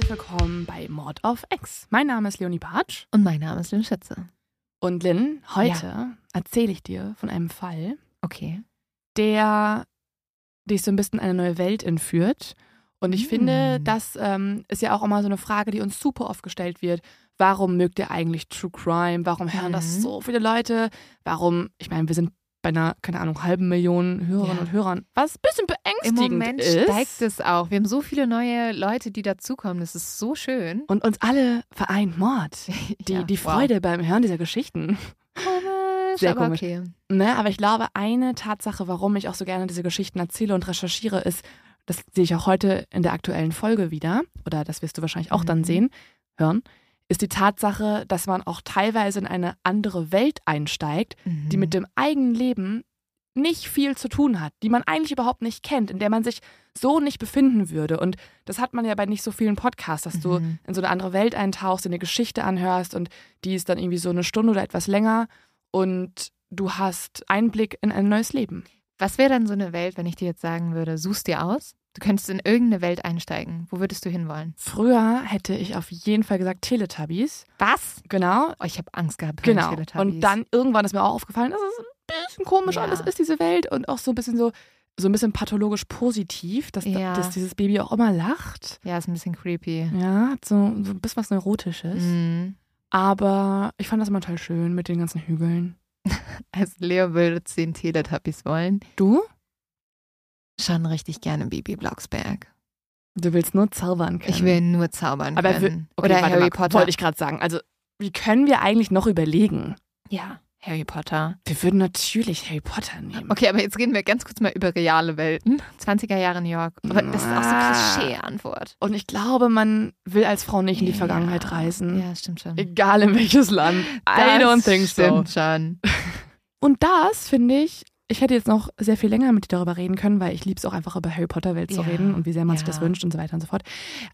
herzlich willkommen bei Mord of X. Mein Name ist Leonie Bartsch. Und mein Name ist Lynn Schütze. Und Lynn, heute ja. erzähle ich dir von einem Fall, okay. der dich so ein bisschen in eine neue Welt entführt. Und ich mm. finde, das ähm, ist ja auch immer so eine Frage, die uns super oft gestellt wird. Warum mögt ihr eigentlich True Crime? Warum hören mm. das mhm. so viele Leute? Warum, ich meine, wir sind bei einer, keine Ahnung, halben Million Hörerinnen ja. und Hörern, was ein bisschen beängstigend Im Moment ist. steigt es auch. Wir haben so viele neue Leute, die dazukommen. Das ist so schön. Und uns alle vereint Mord. Die, ja, die Freude wow. beim Hören dieser Geschichten. Komisch, Sehr aber komisch. okay. Ne, aber ich glaube, eine Tatsache, warum ich auch so gerne diese Geschichten erzähle und recherchiere, ist, das sehe ich auch heute in der aktuellen Folge wieder, oder das wirst du wahrscheinlich auch mhm. dann sehen, hören, ist die Tatsache, dass man auch teilweise in eine andere Welt einsteigt, mhm. die mit dem eigenen Leben nicht viel zu tun hat, die man eigentlich überhaupt nicht kennt, in der man sich so nicht befinden würde. Und das hat man ja bei nicht so vielen Podcasts, dass mhm. du in so eine andere Welt eintauchst, in eine Geschichte anhörst und die ist dann irgendwie so eine Stunde oder etwas länger und du hast Einblick in ein neues Leben. Was wäre dann so eine Welt, wenn ich dir jetzt sagen würde, suchst dir aus? Du könntest in irgendeine Welt einsteigen. Wo würdest du hinwollen? Früher hätte ich auf jeden Fall gesagt Teletubbies. Was? Genau. Oh, ich habe Angst gehabt genau. Teletubbies. Und dann irgendwann ist mir auch aufgefallen, dass es ein bisschen komisch ja. alles ist, diese Welt. Und auch so ein bisschen so, so ein bisschen pathologisch positiv, dass, ja. dass dieses Baby auch immer lacht. Ja, ist ein bisschen creepy. Ja, so, so ein bisschen was Neurotisches. Mhm. Aber ich fand das immer total schön mit den ganzen Hügeln. Also Leo würde zehn Teletubbies wollen. Du? Schon richtig gerne Bibi Blocksberg. Du willst nur zaubern können. Ich will nur zaubern Aber können. Okay, Oder Harry mal, Potter. Wollte ich gerade sagen. Also, wie können wir eigentlich noch überlegen? Ja, Harry Potter. Wir würden natürlich Harry Potter nehmen. Okay, aber jetzt reden wir ganz kurz mal über reale Welten. 20er Jahre New York. Aber das ist auch so eine Klischee-Antwort. Und ich glaube, man will als Frau nicht in die Vergangenheit ja. reisen. Ja, stimmt schon. Egal in welches Land. I don't think so. Stimmt schon. Und das, finde ich, ich hätte jetzt noch sehr viel länger mit dir darüber reden können, weil ich liebe es auch einfach über Harry Potter Welt zu reden und wie sehr man ja. sich das wünscht und so weiter und so fort.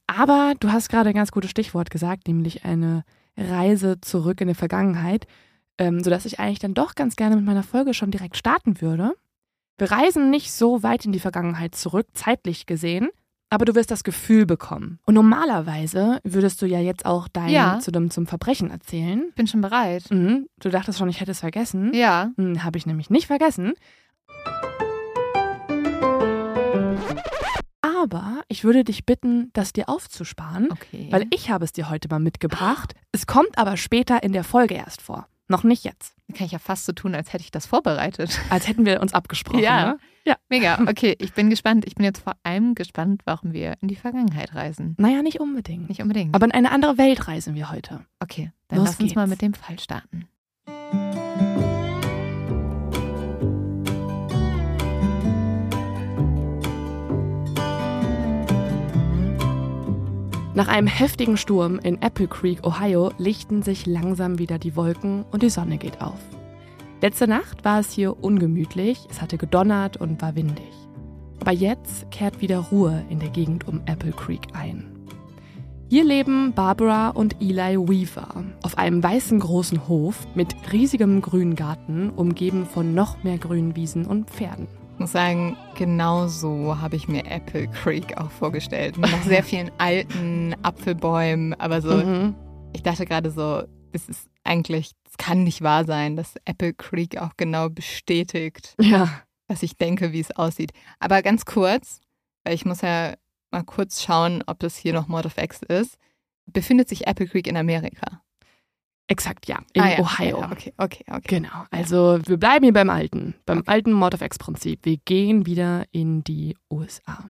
Aber du hast gerade ein ganz gutes Stichwort gesagt, nämlich eine Reise zurück in die Vergangenheit, ähm, sodass ich eigentlich dann doch ganz gerne mit meiner Folge schon direkt starten würde. Wir reisen nicht so weit in die Vergangenheit zurück, zeitlich gesehen, aber du wirst das Gefühl bekommen. Und normalerweise würdest du ja jetzt auch dein ja. zu dem, zum Verbrechen erzählen. Bin schon bereit. Mhm. Du dachtest schon, ich hätte es vergessen. Ja. Mhm, Habe ich nämlich nicht vergessen. Aber ich würde dich bitten, das dir aufzusparen, okay. weil ich habe es dir heute mal mitgebracht. Es kommt aber später in der Folge erst vor. Noch nicht jetzt. Kann ich ja fast so tun, als hätte ich das vorbereitet. Als hätten wir uns abgesprochen. Ja. Ne? Ja. Mega. Okay, ich bin gespannt. Ich bin jetzt vor allem gespannt, warum wir in die Vergangenheit reisen. Naja, nicht unbedingt. Nicht unbedingt. Aber in eine andere Welt reisen wir heute. Okay, dann Los lass geht's. uns mal mit dem Fall starten. Nach einem heftigen Sturm in Apple Creek, Ohio, lichten sich langsam wieder die Wolken und die Sonne geht auf. Letzte Nacht war es hier ungemütlich, es hatte gedonnert und war windig. Aber jetzt kehrt wieder Ruhe in der Gegend um Apple Creek ein. Hier leben Barbara und Eli Weaver auf einem weißen großen Hof mit riesigem grünen Garten, umgeben von noch mehr grünen Wiesen und Pferden. Ich muss sagen, genau so habe ich mir Apple Creek auch vorgestellt. Nach sehr vielen alten Apfelbäumen, aber so, mhm. ich dachte gerade so, das ist eigentlich, es kann nicht wahr sein, dass Apple Creek auch genau bestätigt, ja. was ich denke, wie es aussieht. Aber ganz kurz, weil ich muss ja mal kurz schauen, ob das hier noch Mod of X ist, befindet sich Apple Creek in Amerika. Exakt, ja. In ah, ja. Ohio. Ja, okay, okay, okay. Genau. Also wir bleiben hier beim alten, beim okay. alten Mod of X-Prinzip. Wir gehen wieder in die USA.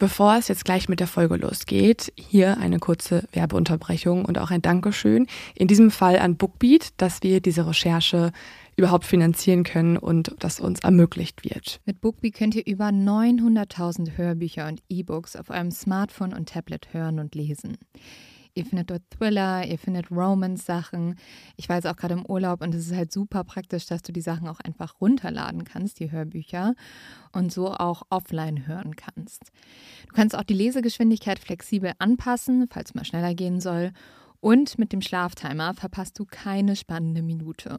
Bevor es jetzt gleich mit der Folge losgeht, hier eine kurze Werbeunterbrechung und auch ein Dankeschön. In diesem Fall an Bookbeat, dass wir diese Recherche überhaupt finanzieren können und das uns ermöglicht wird. Mit Bookbeat könnt ihr über 900.000 Hörbücher und E-Books auf eurem Smartphone und Tablet hören und lesen. Ihr findet dort Thriller, ihr findet Romance-Sachen. Ich war jetzt auch gerade im Urlaub und es ist halt super praktisch, dass du die Sachen auch einfach runterladen kannst, die Hörbücher, und so auch offline hören kannst. Du kannst auch die Lesegeschwindigkeit flexibel anpassen, falls mal schneller gehen soll. Und mit dem Schlaftimer verpasst du keine spannende Minute.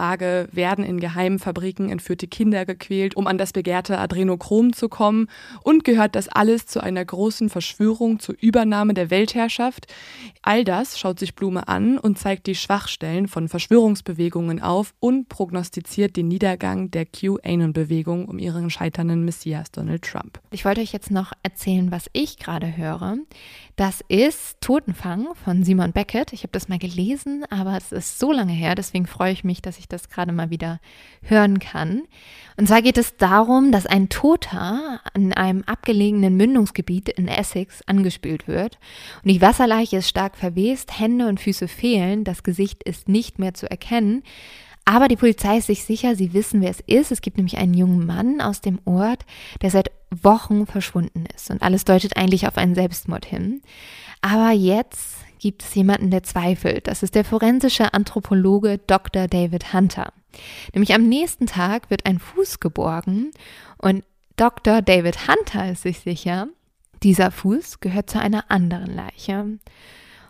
Frage, werden in geheimen Fabriken entführte Kinder gequält, um an das begehrte Adrenochrom zu kommen? Und gehört das alles zu einer großen Verschwörung zur Übernahme der Weltherrschaft? All das schaut sich Blume an und zeigt die Schwachstellen von Verschwörungsbewegungen auf und prognostiziert den Niedergang der QAnon-Bewegung um ihren scheiternden Messias Donald Trump. Ich wollte euch jetzt noch erzählen, was ich gerade höre. Das ist Totenfang von Simon Beckett. Ich habe das mal gelesen, aber es ist so lange her, deswegen freue ich mich, dass ich das gerade mal wieder hören kann. Und zwar geht es darum, dass ein Toter in einem abgelegenen Mündungsgebiet in Essex angespült wird. Und die Wasserleiche ist stark verwest, Hände und Füße fehlen, das Gesicht ist nicht mehr zu erkennen. Aber die Polizei ist sich sicher, sie wissen, wer es ist. Es gibt nämlich einen jungen Mann aus dem Ort, der seit Wochen verschwunden ist. Und alles deutet eigentlich auf einen Selbstmord hin. Aber jetzt gibt es jemanden, der zweifelt. Das ist der forensische Anthropologe Dr. David Hunter. Nämlich am nächsten Tag wird ein Fuß geborgen und Dr. David Hunter ist sich sicher, dieser Fuß gehört zu einer anderen Leiche.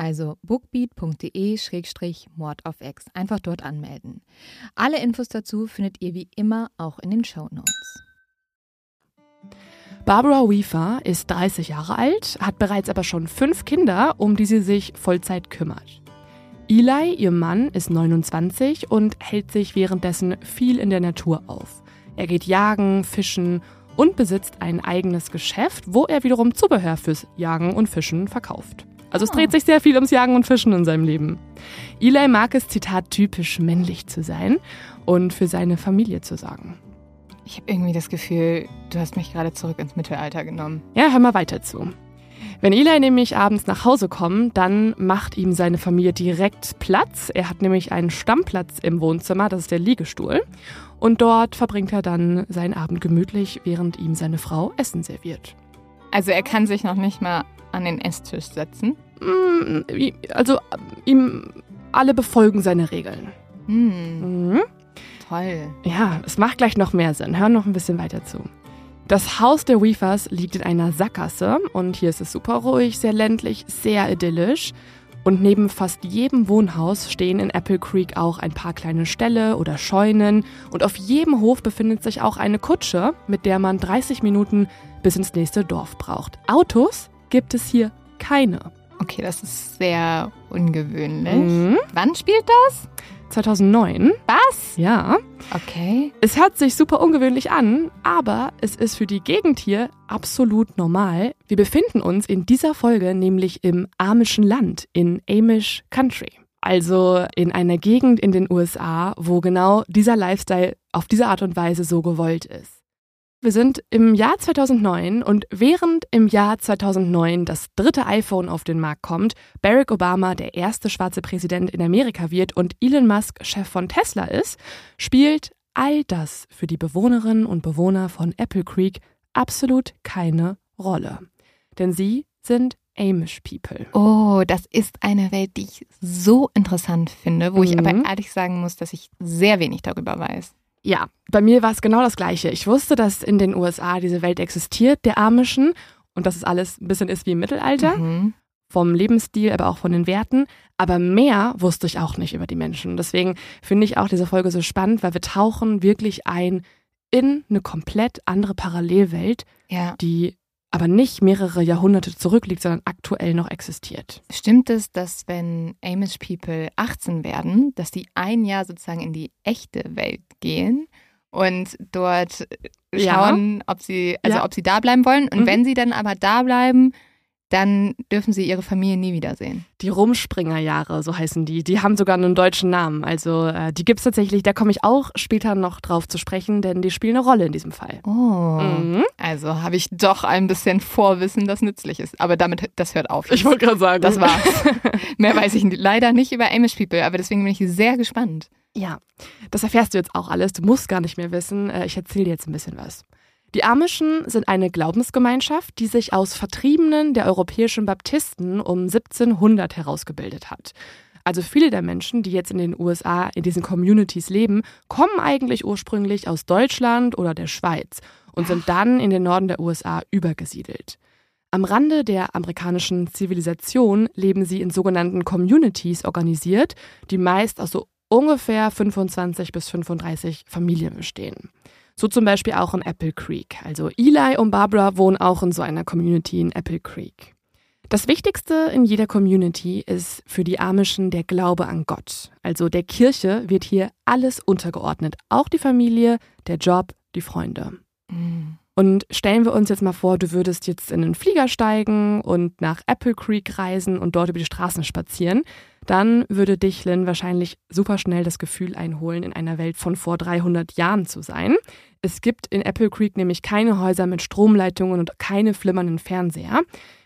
Also bookbeat.de-mord auf X. Einfach dort anmelden. Alle Infos dazu findet ihr wie immer auch in den Show Notes. Barbara Weaver ist 30 Jahre alt, hat bereits aber schon fünf Kinder, um die sie sich Vollzeit kümmert. Eli, ihr Mann, ist 29 und hält sich währenddessen viel in der Natur auf. Er geht jagen, fischen und besitzt ein eigenes Geschäft, wo er wiederum Zubehör fürs Jagen und Fischen verkauft. Also es dreht sich sehr viel ums Jagen und Fischen in seinem Leben. Eli mag es, Zitat, typisch männlich zu sein und für seine Familie zu sorgen. Ich habe irgendwie das Gefühl, du hast mich gerade zurück ins Mittelalter genommen. Ja, hör mal weiter zu. Wenn Eli nämlich abends nach Hause kommt, dann macht ihm seine Familie direkt Platz. Er hat nämlich einen Stammplatz im Wohnzimmer, das ist der Liegestuhl. Und dort verbringt er dann seinen Abend gemütlich, während ihm seine Frau Essen serviert. Also er kann sich noch nicht mal an den Esstisch setzen? Mm, also ihm alle befolgen seine Regeln. Hm. Mhm. Toll. Ja, es macht gleich noch mehr Sinn. Hör noch ein bisschen weiter zu. Das Haus der Weavers liegt in einer Sackgasse und hier ist es super ruhig, sehr ländlich, sehr idyllisch. Und neben fast jedem Wohnhaus stehen in Apple Creek auch ein paar kleine Ställe oder Scheunen. Und auf jedem Hof befindet sich auch eine Kutsche, mit der man 30 Minuten bis ins nächste Dorf braucht. Autos gibt es hier keine. Okay, das ist sehr ungewöhnlich. Mhm. Wann spielt das? 2009. Was? Ja. Okay. Es hört sich super ungewöhnlich an, aber es ist für die Gegend hier absolut normal. Wir befinden uns in dieser Folge nämlich im Amischen Land, in Amish Country. Also in einer Gegend in den USA, wo genau dieser Lifestyle auf diese Art und Weise so gewollt ist. Wir sind im Jahr 2009 und während im Jahr 2009 das dritte iPhone auf den Markt kommt, Barack Obama der erste schwarze Präsident in Amerika wird und Elon Musk Chef von Tesla ist, spielt all das für die Bewohnerinnen und Bewohner von Apple Creek absolut keine Rolle. Denn sie sind Amish People. Oh, das ist eine Welt, die ich so interessant finde, wo mhm. ich aber ehrlich sagen muss, dass ich sehr wenig darüber weiß. Ja, bei mir war es genau das Gleiche. Ich wusste, dass in den USA diese Welt existiert, der Amischen, und dass es alles ein bisschen ist wie im Mittelalter. Mhm. Vom Lebensstil, aber auch von den Werten. Aber mehr wusste ich auch nicht über die Menschen. Deswegen finde ich auch diese Folge so spannend, weil wir tauchen wirklich ein in eine komplett andere Parallelwelt, ja. die aber nicht mehrere Jahrhunderte zurückliegt, sondern aktuell noch existiert. Stimmt es, dass wenn Amish People 18 werden, dass die ein Jahr sozusagen in die echte Welt gehen und dort schauen, ja. ob sie, also ja. ob sie da bleiben wollen. Und mhm. wenn sie dann aber da bleiben, dann dürfen sie ihre Familie nie wiedersehen. Die Rumspringerjahre, so heißen die. Die haben sogar einen deutschen Namen. Also äh, die gibt es tatsächlich, da komme ich auch später noch drauf zu sprechen, denn die spielen eine Rolle in diesem Fall. Oh. Mhm. Also habe ich doch ein bisschen Vorwissen, das nützlich ist. Aber damit, das hört auf. Ich wollte gerade sagen. Das war's. Mehr weiß ich leider nicht über Amish People, aber deswegen bin ich sehr gespannt. Ja, das erfährst du jetzt auch alles. Du musst gar nicht mehr wissen. Äh, ich erzähle dir jetzt ein bisschen was. Die Amischen sind eine Glaubensgemeinschaft, die sich aus Vertriebenen der europäischen Baptisten um 1700 herausgebildet hat. Also viele der Menschen, die jetzt in den USA in diesen Communities leben, kommen eigentlich ursprünglich aus Deutschland oder der Schweiz und sind dann in den Norden der USA übergesiedelt. Am Rande der amerikanischen Zivilisation leben sie in sogenannten Communities organisiert, die meist aus so ungefähr 25 bis 35 Familien bestehen. So zum Beispiel auch in Apple Creek. Also Eli und Barbara wohnen auch in so einer Community in Apple Creek. Das Wichtigste in jeder Community ist für die Amischen der Glaube an Gott. Also der Kirche wird hier alles untergeordnet, auch die Familie, der Job, die Freunde. Mhm. Und stellen wir uns jetzt mal vor, du würdest jetzt in einen Flieger steigen und nach Apple Creek reisen und dort über die Straßen spazieren. Dann würde dich Lynn wahrscheinlich super schnell das Gefühl einholen, in einer Welt von vor 300 Jahren zu sein. Es gibt in Apple Creek nämlich keine Häuser mit Stromleitungen und keine flimmernden Fernseher.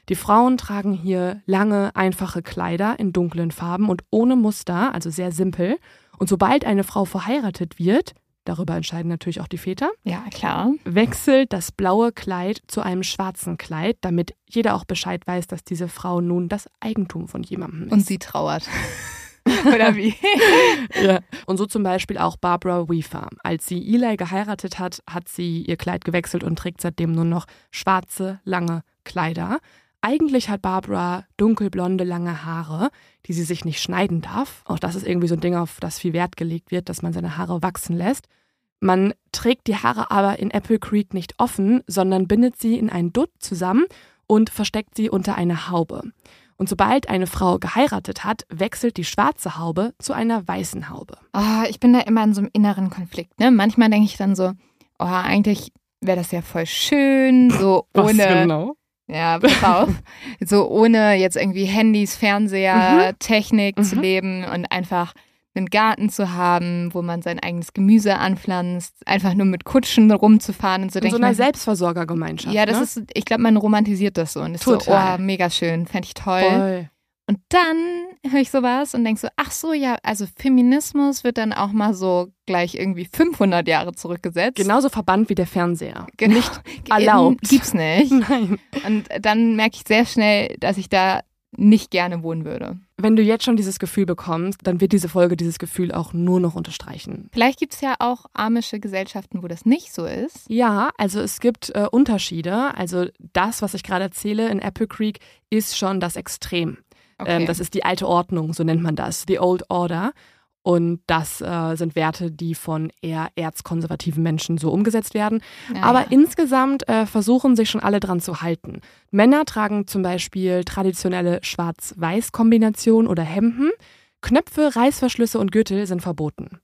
Die Frauen tragen hier lange, einfache Kleider in dunklen Farben und ohne Muster, also sehr simpel. Und sobald eine Frau verheiratet wird, darüber entscheiden natürlich auch die Väter. Ja, klar. Wechselt das blaue Kleid zu einem schwarzen Kleid, damit jeder auch Bescheid weiß, dass diese Frau nun das Eigentum von jemandem ist. Und sie trauert. Oder wie? ja. Und so zum Beispiel auch Barbara Weaver. Als sie Eli geheiratet hat, hat sie ihr Kleid gewechselt und trägt seitdem nur noch schwarze, lange Kleider. Eigentlich hat Barbara dunkelblonde, lange Haare, die sie sich nicht schneiden darf. Auch das ist irgendwie so ein Ding, auf das viel Wert gelegt wird, dass man seine Haare wachsen lässt. Man trägt die Haare aber in Apple Creek nicht offen, sondern bindet sie in einen Dutt zusammen und versteckt sie unter eine Haube. Und sobald eine Frau geheiratet hat, wechselt die schwarze Haube zu einer weißen Haube. Oh, ich bin da immer in so einem inneren Konflikt. Ne? Manchmal denke ich dann so, oh, eigentlich wäre das ja voll schön, so ohne. Was genau? Ja, pass auf. so ohne jetzt irgendwie Handys, Fernseher, mhm. Technik mhm. zu leben und einfach einen Garten zu haben, wo man sein eigenes Gemüse anpflanzt, einfach nur mit Kutschen rumzufahren und so. In so einer Selbstversorgergemeinschaft. Ja, das ne? ist, ich glaube, man romantisiert das so und ist Total. so, oh, mega schön, fände ich toll. Voll. Und dann höre ich sowas und denke so, ach so, ja, also Feminismus wird dann auch mal so gleich irgendwie 500 Jahre zurückgesetzt. Genauso verbannt wie der Fernseher. Genau. Nicht erlaubt. Gibt's nicht. Nein. Und dann merke ich sehr schnell, dass ich da nicht gerne wohnen würde. Wenn du jetzt schon dieses Gefühl bekommst, dann wird diese Folge dieses Gefühl auch nur noch unterstreichen. Vielleicht gibt es ja auch amische Gesellschaften, wo das nicht so ist. Ja, also es gibt äh, Unterschiede. Also das, was ich gerade erzähle in Apple Creek, ist schon das Extrem. Okay. Ähm, das ist die alte Ordnung, so nennt man das, the old order. Und das äh, sind Werte, die von eher erzkonservativen Menschen so umgesetzt werden. Ja, Aber insgesamt äh, versuchen sich schon alle dran zu halten. Männer tragen zum Beispiel traditionelle Schwarz-Weiß-Kombinationen oder Hemden. Knöpfe, Reißverschlüsse und Gürtel sind verboten.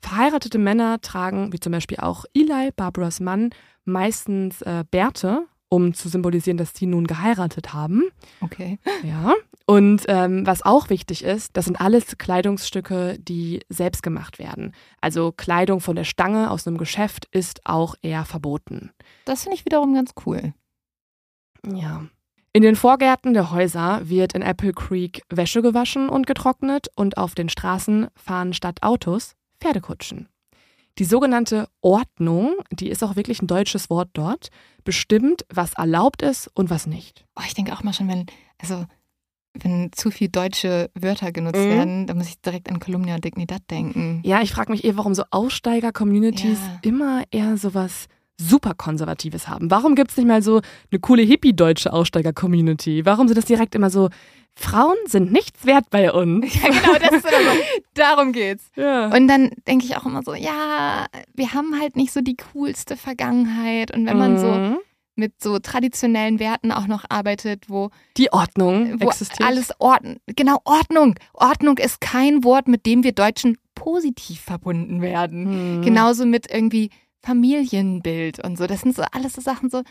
Verheiratete Männer tragen, wie zum Beispiel auch Eli, Barbaras Mann, meistens äh, Bärte um zu symbolisieren, dass sie nun geheiratet haben. Okay. Ja. Und ähm, was auch wichtig ist, das sind alles Kleidungsstücke, die selbst gemacht werden. Also Kleidung von der Stange aus einem Geschäft ist auch eher verboten. Das finde ich wiederum ganz cool. Ja. In den Vorgärten der Häuser wird in Apple Creek Wäsche gewaschen und getrocknet und auf den Straßen fahren statt Autos Pferdekutschen. Die sogenannte Ordnung, die ist auch wirklich ein deutsches Wort dort, bestimmt, was erlaubt ist und was nicht. Oh, ich denke auch mal schon, wenn, also wenn zu viel deutsche Wörter genutzt mhm. werden, dann muss ich direkt an Kolumnia Dignidad denken. Ja, ich frage mich eher, warum so Aussteiger-Communities ja. immer eher sowas super Konservatives haben. Warum gibt es nicht mal so eine coole hippie-deutsche Aussteiger-Community? Warum sind das direkt immer so, Frauen sind nichts wert bei uns? Ja, genau, das ist immer so, darum geht's. Ja. Und dann denke ich auch immer so, ja, wir haben halt nicht so die coolste Vergangenheit. Und wenn man mhm. so mit so traditionellen Werten auch noch arbeitet, wo die Ordnung wo existiert. alles Ordnung, genau Ordnung. Ordnung ist kein Wort, mit dem wir Deutschen positiv verbunden werden. Mhm. Genauso mit irgendwie Familienbild und so. Das sind so alles so Sachen so.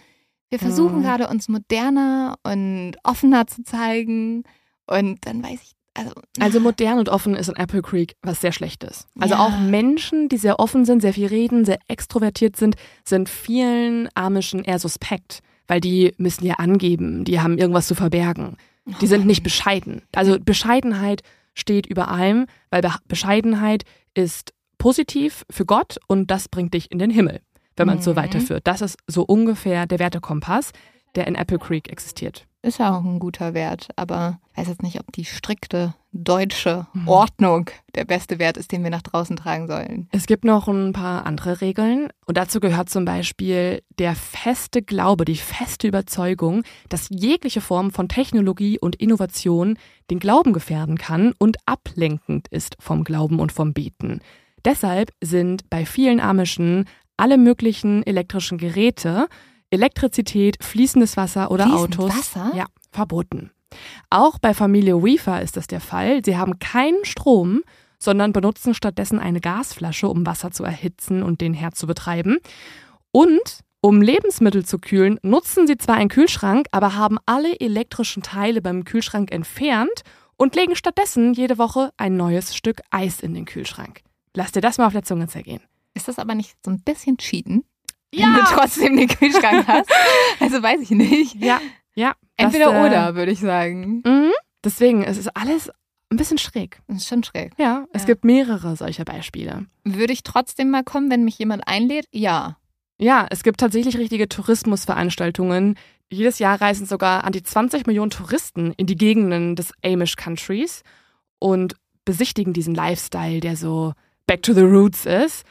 Wir versuchen Mhm. gerade uns moderner und offener zu zeigen und dann weiß ich, also, Also modern und offen ist in Apple Creek was sehr Schlechtes. Also Ja. auch Menschen, die sehr offen sind, sehr viel reden, sehr extrovertiert sind, sind vielen Amischen eher suspekt, weil die müssen ja angeben, die haben irgendwas zu verbergen. Die sind nicht bescheiden. Also Bescheidenheit steht über allem, weil Be Bescheidenheit ist positiv für Gott und das bringt dich in den Himmel, wenn man es so Mhm. weiterführt. Das ist so ungefähr der Wertekompass, der in Apple Creek existiert. ist ja auch ein guter Wert, aber ich weiß jetzt nicht, ob die strikte deutsche Mhm. Ordnung der beste Wert ist, den wir nach draußen tragen sollen. Es gibt noch ein paar andere Regeln und dazu gehört zum Beispiel der feste Glaube, die feste Überzeugung, dass jegliche Form von Technologie und Innovation den Glauben gefährden kann und ablenkend ist vom Glauben und vom Beten. Deshalb sind bei vielen Amischen alle möglichen elektrischen Geräte, Elektrizität, fließendes Wasser oder Fließend Autos Wasser? Ja, verboten. Auch bei Familie Weaver ist das der Fall. Sie haben keinen Strom, sondern benutzen stattdessen eine Gasflasche, um Wasser zu erhitzen und den Herd zu betreiben. Und um Lebensmittel zu kühlen, nutzen sie zwar einen Kühlschrank, aber haben alle elektrischen Teile beim Kühlschrank entfernt und legen stattdessen jede Woche ein neues Stück Eis in den Kühlschrank. Lass dir das mal auf der Zunge zergehen. Ist das aber nicht so ein bisschen cheaten? Wenn du trotzdem den Kühlschrank hast? Also weiß ich nicht. Ja, ja. das, Entweder äh, oder, würde ich sagen. Mhm. Deswegen, es ist alles ein bisschen schräg. Das ist schon schräg. Ja, es Ja. gibt mehrere solcher Beispiele. Würde ich trotzdem mal kommen, wenn mich jemand einlädt? Ja. Ja, es gibt tatsächlich richtige Tourismusveranstaltungen. Jedes Jahr reisen sogar an die 20 Millionen Touristen in die Gegenden des Amish Countries und besichtigen diesen Lifestyle, der so back to the roots ist.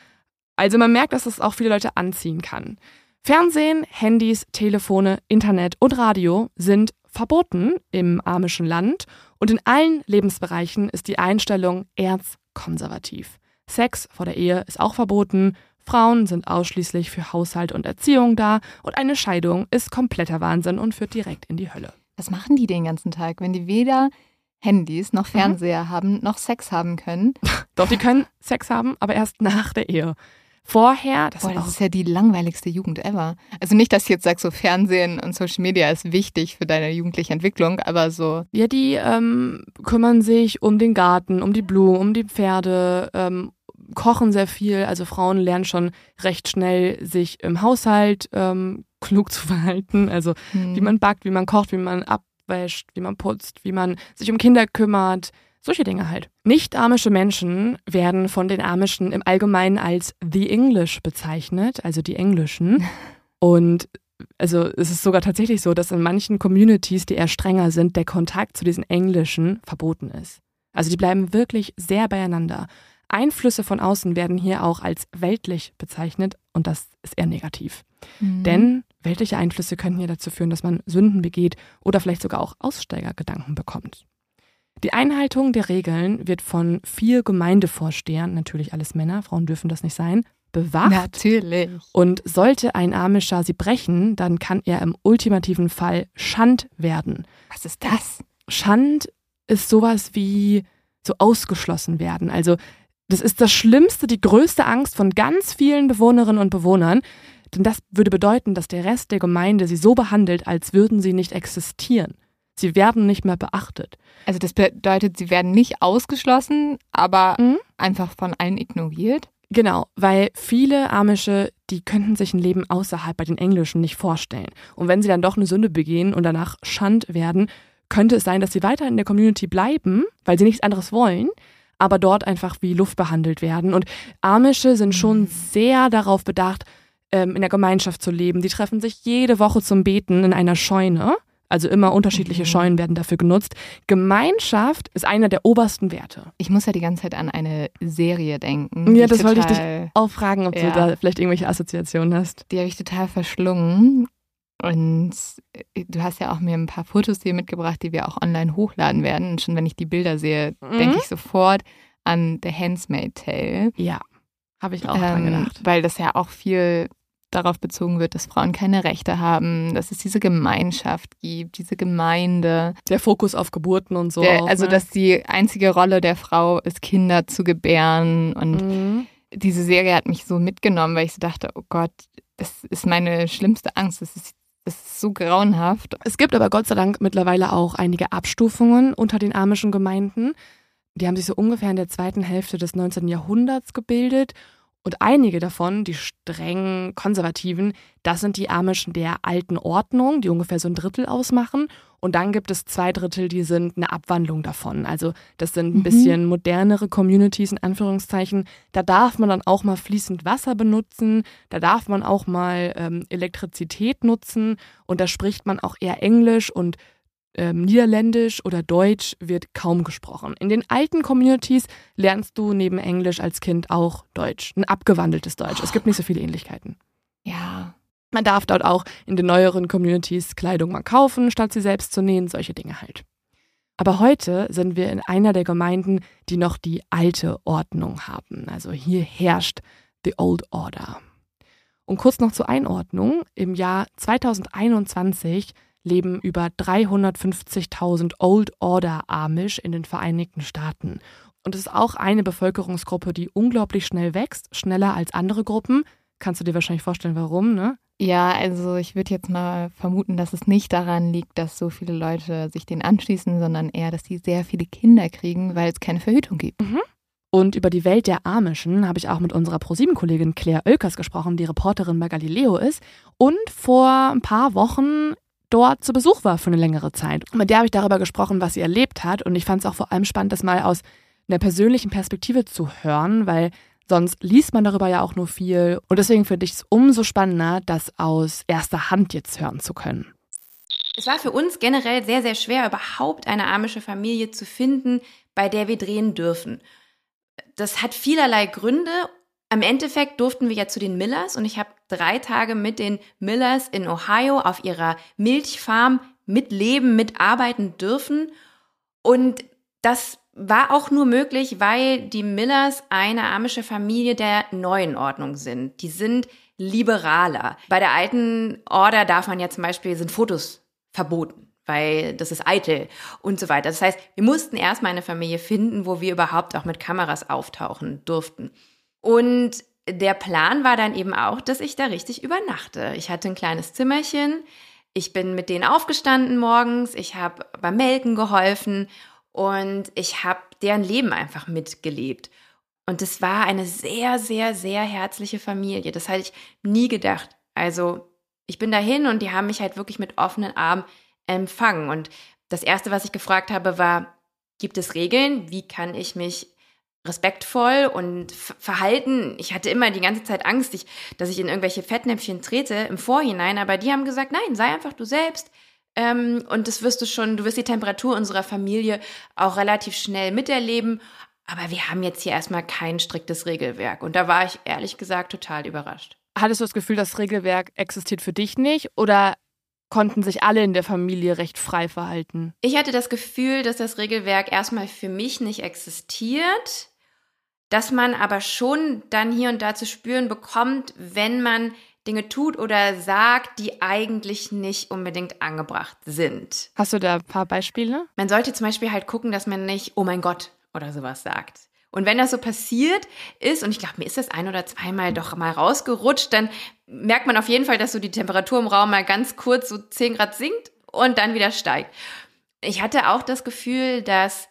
Also man merkt, dass es auch viele Leute anziehen kann. Fernsehen, Handys, Telefone, Internet und Radio sind verboten im amischen Land und in allen Lebensbereichen ist die Einstellung erzkonservativ. Sex vor der Ehe ist auch verboten, Frauen sind ausschließlich für Haushalt und Erziehung da und eine Scheidung ist kompletter Wahnsinn und führt direkt in die Hölle. Was machen die den ganzen Tag, wenn die weder Handys noch Fernseher haben, noch Sex haben können? Doch, die können Sex haben, aber erst nach der Ehe. Vorher, das Boah, ist das ist ja die langweiligste Jugend ever. Also nicht, dass ich jetzt sage, so Fernsehen und Social Media ist wichtig für deine jugendliche Entwicklung, aber so, Ja, die ähm, kümmern sich um den Garten, um die Blumen, um die Pferde, ähm, kochen sehr viel. Also Frauen lernen schon recht schnell, sich im Haushalt ähm, klug zu verhalten. Also hm. wie man backt, wie man kocht, wie man abwäscht, wie man putzt, wie man sich um Kinder kümmert. Solche Dinge halt. Nicht-amische Menschen werden von den Amischen im Allgemeinen als The English bezeichnet, also die Englischen. Und also es ist sogar tatsächlich so, dass in manchen Communities, die eher strenger sind, der Kontakt zu diesen Englischen verboten ist. Also die bleiben wirklich sehr beieinander. Einflüsse von außen werden hier auch als weltlich bezeichnet und das ist eher negativ. Hm. Denn weltliche Einflüsse können hier dazu führen, dass man Sünden begeht oder vielleicht sogar auch Aussteigergedanken bekommt. Die Einhaltung der Regeln wird von vier Gemeindevorstehern, natürlich alles Männer, Frauen dürfen das nicht sein, bewacht. Natürlich. Und sollte ein Amischer sie brechen, dann kann er im ultimativen Fall Schand werden. Was ist das? Schand ist sowas wie so ausgeschlossen werden. Also das ist das Schlimmste, die größte Angst von ganz vielen Bewohnerinnen und Bewohnern. Denn das würde bedeuten, dass der Rest der Gemeinde sie so behandelt, als würden sie nicht existieren. Sie werden nicht mehr beachtet. Also das bedeutet, sie werden nicht ausgeschlossen, aber Mhm. einfach von allen ignoriert. Genau, weil viele Amische, die könnten sich ein Leben außerhalb bei den Englischen nicht vorstellen. Und wenn sie dann doch eine Sünde begehen und danach Schand werden, könnte es sein, dass sie weiter in der Community bleiben, weil sie nichts anderes wollen, aber dort einfach wie Luft behandelt werden. Und Amische sind schon sehr darauf bedacht, ähm, in der Gemeinschaft zu leben. Die treffen sich jede Woche zum Beten in einer Scheune. Also immer unterschiedliche Mhm. Scheunen werden dafür genutzt. Gemeinschaft ist einer der obersten Werte. Ich muss ja die ganze Zeit an eine Serie denken. Ja, das wollte ich dich auch fragen, ob du Ja. da vielleicht irgendwelche Assoziationen hast. Die habe ich total verschlungen. Und äh, du hast ja auch mir ein paar Fotos hier mitgebracht, die wir auch online hochladen werden. Und schon wenn ich die Bilder sehe, Mhm. denke ich sofort an The Handmaid's Tale. Ja, habe ich auch dran Ähm, gedacht. weil das ja auch viel darauf bezogen wird, dass Frauen keine Rechte haben, dass es diese Gemeinschaft gibt, diese Gemeinde. Der Fokus auf Geburten und so. Der, auch, also, ne? dass die einzige Rolle der Frau ist, Kinder zu gebären. Und Mhm. diese Serie hat mich so mitgenommen, weil ich so dachte, oh Gott, das ist meine schlimmste Angst. Das ist, ist so grauenhaft. Es gibt aber Gott sei Dank mittlerweile auch einige Abstufungen unter den amischen Gemeinden. Die haben sich so ungefähr in der zweiten Hälfte des 19. Jahrhunderts gebildet. Und einige davon, die streng konservativen, das sind die Amischen der alten Ordnung, die ungefähr so ein Drittel ausmachen. Und dann gibt es zwei Drittel, die sind eine Abwandlung davon. Also das sind ein Mhm. bisschen modernere Communities in Anführungszeichen. Da darf man dann auch mal fließend Wasser benutzen, da darf man auch mal ähm, Elektrizität nutzen und da spricht man auch eher Englisch und ähm, Niederländisch oder Deutsch wird kaum gesprochen. In den alten Communities lernst du neben Englisch als Kind auch Deutsch, ein abgewandeltes Deutsch. Es gibt nicht so viele Ähnlichkeiten. Ja. Man darf dort auch in den neueren Communities Kleidung mal kaufen, statt sie selbst zu nähen, solche Dinge halt. Aber heute sind wir in einer der Gemeinden, die noch die alte Ordnung haben. Also hier herrscht the old order. Und kurz noch zur Einordnung. Im Jahr 2021 leben über 350.000 Old Order Amish in den Vereinigten Staaten. Und es ist auch eine Bevölkerungsgruppe, die unglaublich schnell wächst, schneller als andere Gruppen. Kannst du dir wahrscheinlich vorstellen, warum, ne? Ja, also ich würde jetzt mal vermuten, dass es nicht daran liegt, dass so viele Leute sich den anschließen, sondern eher, dass die sehr viele Kinder kriegen, weil es keine Verhütung gibt. Und über die Welt der Amischen habe ich auch mit unserer ProSieben-Kollegin Claire Oelkers gesprochen, die Reporterin bei Galileo ist und vor ein paar Wochen dort zu Besuch war für eine längere Zeit. Und mit der habe ich darüber gesprochen, was sie erlebt hat. Und ich fand es auch vor allem spannend, das mal aus einer persönlichen Perspektive zu hören, weil sonst liest man darüber ja auch nur viel. Und deswegen finde ich es umso spannender, das aus erster Hand jetzt hören zu können. Es war für uns generell sehr, sehr schwer, überhaupt eine amische Familie zu finden, bei der wir drehen dürfen. Das hat vielerlei Gründe. Am Endeffekt durften wir ja zu den Millers und ich habe drei Tage mit den Millers in Ohio auf ihrer Milchfarm mitleben, mitarbeiten dürfen. Und das war auch nur möglich, weil die Millers eine amische Familie der neuen Ordnung sind. Die sind liberaler. Bei der alten Order darf man ja zum Beispiel, sind Fotos verboten, weil das ist eitel und so weiter. Das heißt, wir mussten erstmal eine Familie finden, wo wir überhaupt auch mit Kameras auftauchen durften. Und der Plan war dann eben auch, dass ich da richtig übernachte. Ich hatte ein kleines Zimmerchen. Ich bin mit denen aufgestanden morgens. Ich habe beim Melken geholfen und ich habe deren Leben einfach mitgelebt. Und es war eine sehr, sehr, sehr herzliche Familie. Das hatte ich nie gedacht. Also ich bin dahin und die haben mich halt wirklich mit offenen Armen empfangen. Und das Erste, was ich gefragt habe, war, gibt es Regeln? Wie kann ich mich respektvoll und verhalten? Ich hatte immer die ganze Zeit Angst, ich, dass ich in irgendwelche Fettnäpfchen trete im Vorhinein. Aber die haben gesagt, nein, sei einfach du selbst. Ähm, und das wirst du schon, du wirst die Temperatur unserer Familie auch relativ schnell miterleben. Aber wir haben jetzt hier erstmal kein striktes Regelwerk. Und da war ich ehrlich gesagt total überrascht. Hattest du das Gefühl, das Regelwerk existiert für dich nicht oder konnten sich alle in der Familie recht frei verhalten? Ich hatte das Gefühl, dass das Regelwerk erstmal für mich nicht existiert, dass man aber schon dann hier und da zu spüren bekommt, wenn man Dinge tut oder sagt, die eigentlich nicht unbedingt angebracht sind. Hast du da ein paar Beispiele? Man sollte zum Beispiel halt gucken, dass man nicht, oh mein Gott, oder sowas sagt. Und wenn das so passiert ist, und ich glaube, mir ist das ein oder zweimal doch mal rausgerutscht, dann merkt man auf jeden Fall, dass so die Temperatur im Raum mal ganz kurz so 10 Grad sinkt und dann wieder steigt. Ich hatte auch das Gefühl, dass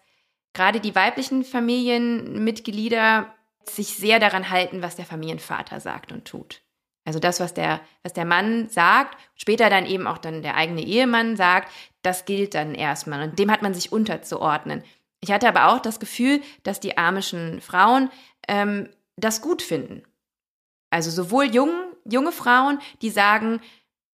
gerade die weiblichen Familienmitglieder sich sehr daran halten, was der Familienvater sagt und tut. Also das, was der, was der Mann sagt, später dann eben auch dann der eigene Ehemann sagt, das gilt dann erstmal. Und dem hat man sich unterzuordnen. Ich hatte aber auch das Gefühl, dass die amischen Frauen ähm, das gut finden. Also sowohl jung, junge Frauen, die sagen,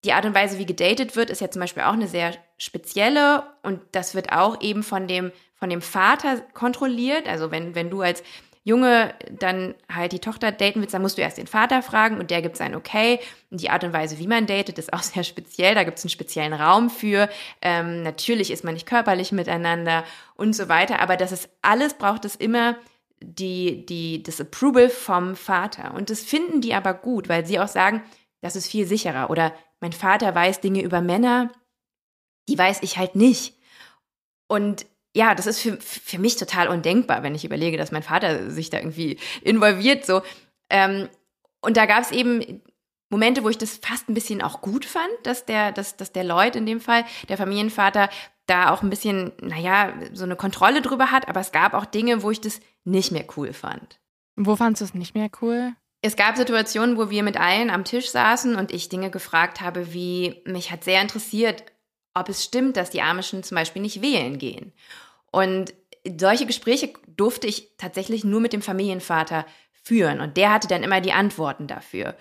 die Art und Weise, wie gedatet wird, ist ja zum Beispiel auch eine sehr spezielle und das wird auch eben von dem, von dem Vater kontrolliert. Also wenn, wenn du als Junge dann halt die Tochter daten willst, dann musst du erst den Vater fragen und der gibt sein Okay. Und die Art und Weise, wie man datet, ist auch sehr speziell. Da gibt es einen speziellen Raum für. Ähm, natürlich ist man nicht körperlich miteinander und so weiter. Aber das ist alles, braucht es immer die, die, das Approval vom Vater. Und das finden die aber gut, weil sie auch sagen, das ist viel sicherer. Oder mein Vater weiß Dinge über Männer, die weiß ich halt nicht. Und ja, das ist für, für mich total undenkbar, wenn ich überlege, dass mein Vater sich da irgendwie involviert. So. Ähm, und da gab es eben Momente, wo ich das fast ein bisschen auch gut fand, dass der, dass, dass der Lloyd in dem Fall, der Familienvater, da auch ein bisschen, naja, so eine Kontrolle drüber hat. Aber es gab auch Dinge, wo ich das nicht mehr cool fand. Wo fandest du es nicht mehr cool? Es gab Situationen, wo wir mit allen am Tisch saßen und ich Dinge gefragt habe, wie mich hat sehr interessiert, ob es stimmt, dass die Amischen zum Beispiel nicht wählen gehen. Und solche Gespräche durfte ich tatsächlich nur mit dem Familienvater führen und der hatte dann immer die Antworten dafür.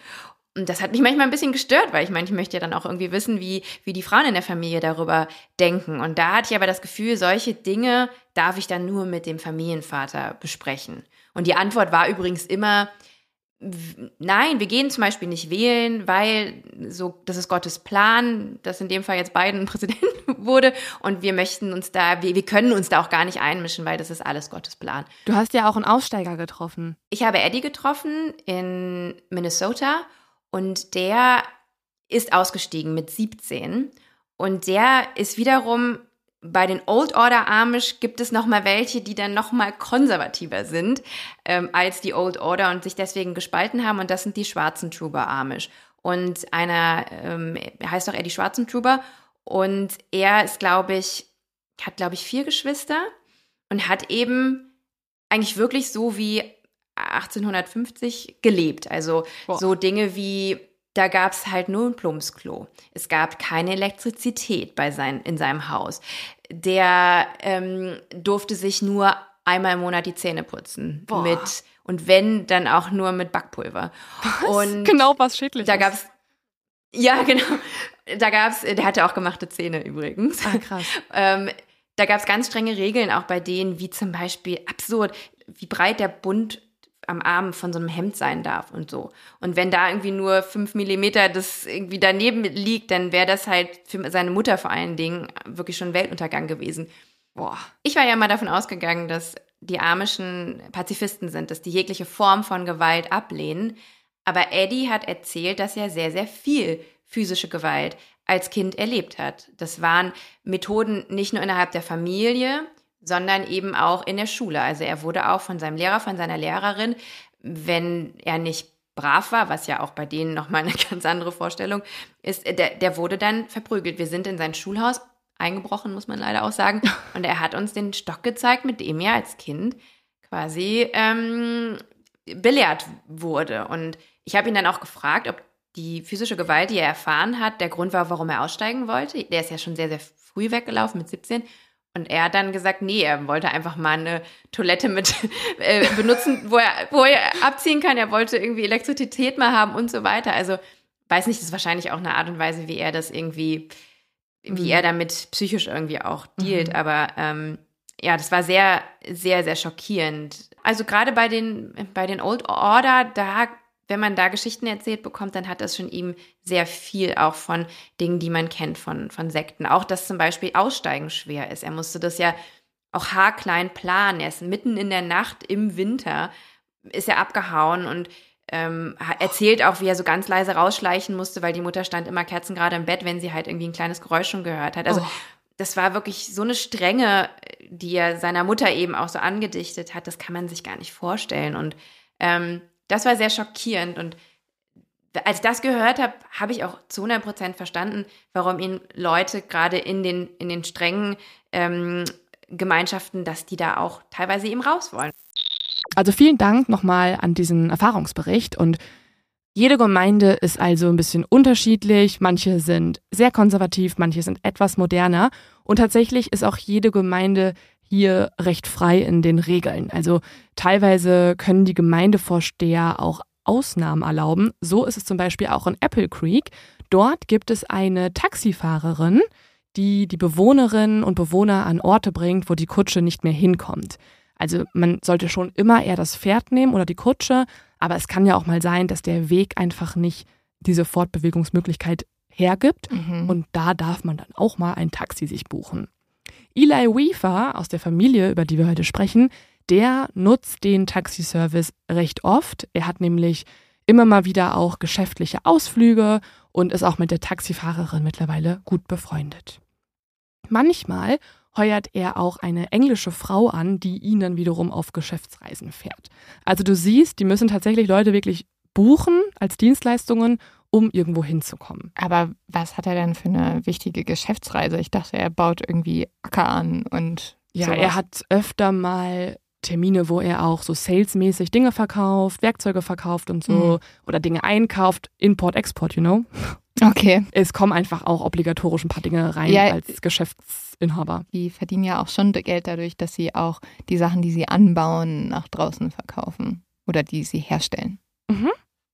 Und das hat mich manchmal ein bisschen gestört, weil ich meine, ich möchte ja dann auch irgendwie wissen, wie, wie die Frauen in der Familie darüber denken. Und da hatte ich aber das Gefühl, solche Dinge darf ich dann nur mit dem Familienvater besprechen. Und die Antwort war übrigens immer, nein, wir gehen zum Beispiel nicht wählen, weil so, das ist Gottes Plan, dass in dem Fall jetzt Biden Präsident wurde und wir möchten uns da, wir, wir können uns da auch gar nicht einmischen, weil das ist alles Gottes Plan. Du hast ja auch einen Aussteiger getroffen. Ich habe Eddie getroffen in Minnesota und der ist ausgestiegen mit 17 und der ist wiederum bei den Old Order Amish gibt es noch mal welche, die dann noch mal konservativer sind ähm, als die Old Order und sich deswegen gespalten haben. Und das sind die schwarzen Trooper Amish. Und einer ähm, heißt doch Eddie Schwarzen Trooper. Und er ist, glaube ich, hat, glaube ich, vier Geschwister und hat eben eigentlich wirklich so wie 1850 gelebt. Also Boah. so Dinge wie da gab es halt nur ein Plumpsklo. Es gab keine Elektrizität bei sein, in seinem Haus. Der ähm, durfte sich nur einmal im Monat die Zähne putzen. Boah. Mit, und wenn, dann auch nur mit Backpulver. Was? Und genau, was schädlich Da gab's ja, genau. Da gab's, der hatte auch gemachte Zähne übrigens. Ah, krass. ähm, da gab es ganz strenge Regeln auch bei denen, wie zum Beispiel absurd, wie breit der Bund am Arm von so einem Hemd sein darf und so. Und wenn da irgendwie nur fünf Millimeter das irgendwie daneben liegt, dann wäre das halt für seine Mutter vor allen Dingen wirklich schon Weltuntergang gewesen. Boah. Ich war ja mal davon ausgegangen, dass die amischen Pazifisten sind, dass die jegliche Form von Gewalt ablehnen. Aber Eddie hat erzählt, dass er sehr, sehr viel physische Gewalt als Kind erlebt hat. Das waren Methoden nicht nur innerhalb der Familie, sondern eben auch in der Schule. Also er wurde auch von seinem Lehrer, von seiner Lehrerin, wenn er nicht brav war, was ja auch bei denen nochmal eine ganz andere Vorstellung ist, der, der wurde dann verprügelt. Wir sind in sein Schulhaus eingebrochen, muss man leider auch sagen. Und er hat uns den Stock gezeigt, mit dem er als Kind quasi ähm, belehrt wurde. Und ich habe ihn dann auch gefragt, ob die physische Gewalt, die er erfahren hat, der Grund war, warum er aussteigen wollte. Der ist ja schon sehr, sehr früh weggelaufen mit 17. Und er hat dann gesagt, nee, er wollte einfach mal eine Toilette mit äh, benutzen, wo er, wo er abziehen kann. Er wollte irgendwie Elektrizität mal haben und so weiter. Also weiß nicht, das ist wahrscheinlich auch eine Art und Weise, wie er das irgendwie, wie mhm. er damit psychisch irgendwie auch dealt. Mhm. Aber ähm, ja, das war sehr, sehr, sehr schockierend. Also gerade bei den, bei den Old Order, da wenn man da Geschichten erzählt bekommt, dann hat das schon ihm sehr viel auch von Dingen, die man kennt von, von Sekten. Auch, dass zum Beispiel Aussteigen schwer ist. Er musste das ja auch haarklein planen. Er ist mitten in der Nacht im Winter, ist er abgehauen und ähm, erzählt auch, wie er so ganz leise rausschleichen musste, weil die Mutter stand immer kerzengerade im Bett, wenn sie halt irgendwie ein kleines Geräusch schon gehört hat. Also oh. das war wirklich so eine Strenge, die er seiner Mutter eben auch so angedichtet hat. Das kann man sich gar nicht vorstellen. Und ähm, das war sehr schockierend und als ich das gehört habe, habe ich auch zu 100 Prozent verstanden, warum ihn Leute gerade in den, in den strengen ähm, Gemeinschaften, dass die da auch teilweise eben raus wollen. Also vielen Dank nochmal an diesen Erfahrungsbericht und jede Gemeinde ist also ein bisschen unterschiedlich. Manche sind sehr konservativ, manche sind etwas moderner. Und tatsächlich ist auch jede Gemeinde hier recht frei in den Regeln. Also teilweise können die Gemeindevorsteher auch Ausnahmen erlauben. So ist es zum Beispiel auch in Apple Creek. Dort gibt es eine Taxifahrerin, die die Bewohnerinnen und Bewohner an Orte bringt, wo die Kutsche nicht mehr hinkommt. Also man sollte schon immer eher das Pferd nehmen oder die Kutsche, aber es kann ja auch mal sein, dass der Weg einfach nicht diese Fortbewegungsmöglichkeit hergibt mhm. und da darf man dann auch mal ein Taxi sich buchen. Eli Weaver aus der Familie, über die wir heute sprechen, der nutzt den Taxiservice recht oft. Er hat nämlich immer mal wieder auch geschäftliche Ausflüge und ist auch mit der Taxifahrerin mittlerweile gut befreundet. Manchmal heuert er auch eine englische Frau an, die ihn dann wiederum auf Geschäftsreisen fährt. Also du siehst, die müssen tatsächlich Leute wirklich buchen als Dienstleistungen, um irgendwo hinzukommen. Aber was hat er denn für eine wichtige Geschäftsreise? Ich dachte, er baut irgendwie Acker an und. Ja, sowas. er hat öfter mal Termine, wo er auch so salesmäßig Dinge verkauft, Werkzeuge verkauft und so Mhm. oder Dinge einkauft, Import, Export, you know. Okay. Es kommen einfach auch obligatorisch ein paar Dinge rein Ja. als Geschäftsinhaber. Die verdienen ja auch schon Geld dadurch, dass sie auch die Sachen, die sie anbauen, nach draußen verkaufen. Oder die sie herstellen.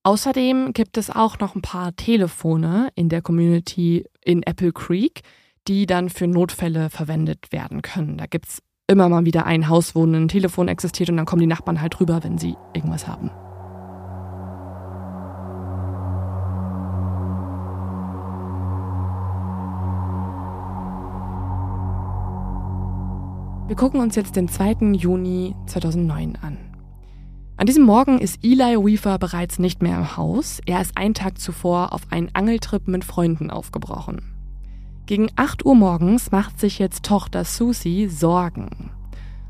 Außerdem gibt es auch noch ein paar Telefone in der Community in Apple Creek, die dann für Notfälle verwendet werden können. Da gibt es immer mal wieder ein Haus, wo ein Telefon existiert und dann kommen die Nachbarn halt rüber, wenn sie irgendwas haben. Wir gucken uns jetzt den 2. Juni 2009 an. An diesem Morgen ist Eli Weaver bereits nicht mehr im Haus. Er ist einen Tag zuvor auf einen Angeltrip mit Freunden aufgebrochen. Gegen 8 Uhr morgens macht sich jetzt Tochter Susie Sorgen.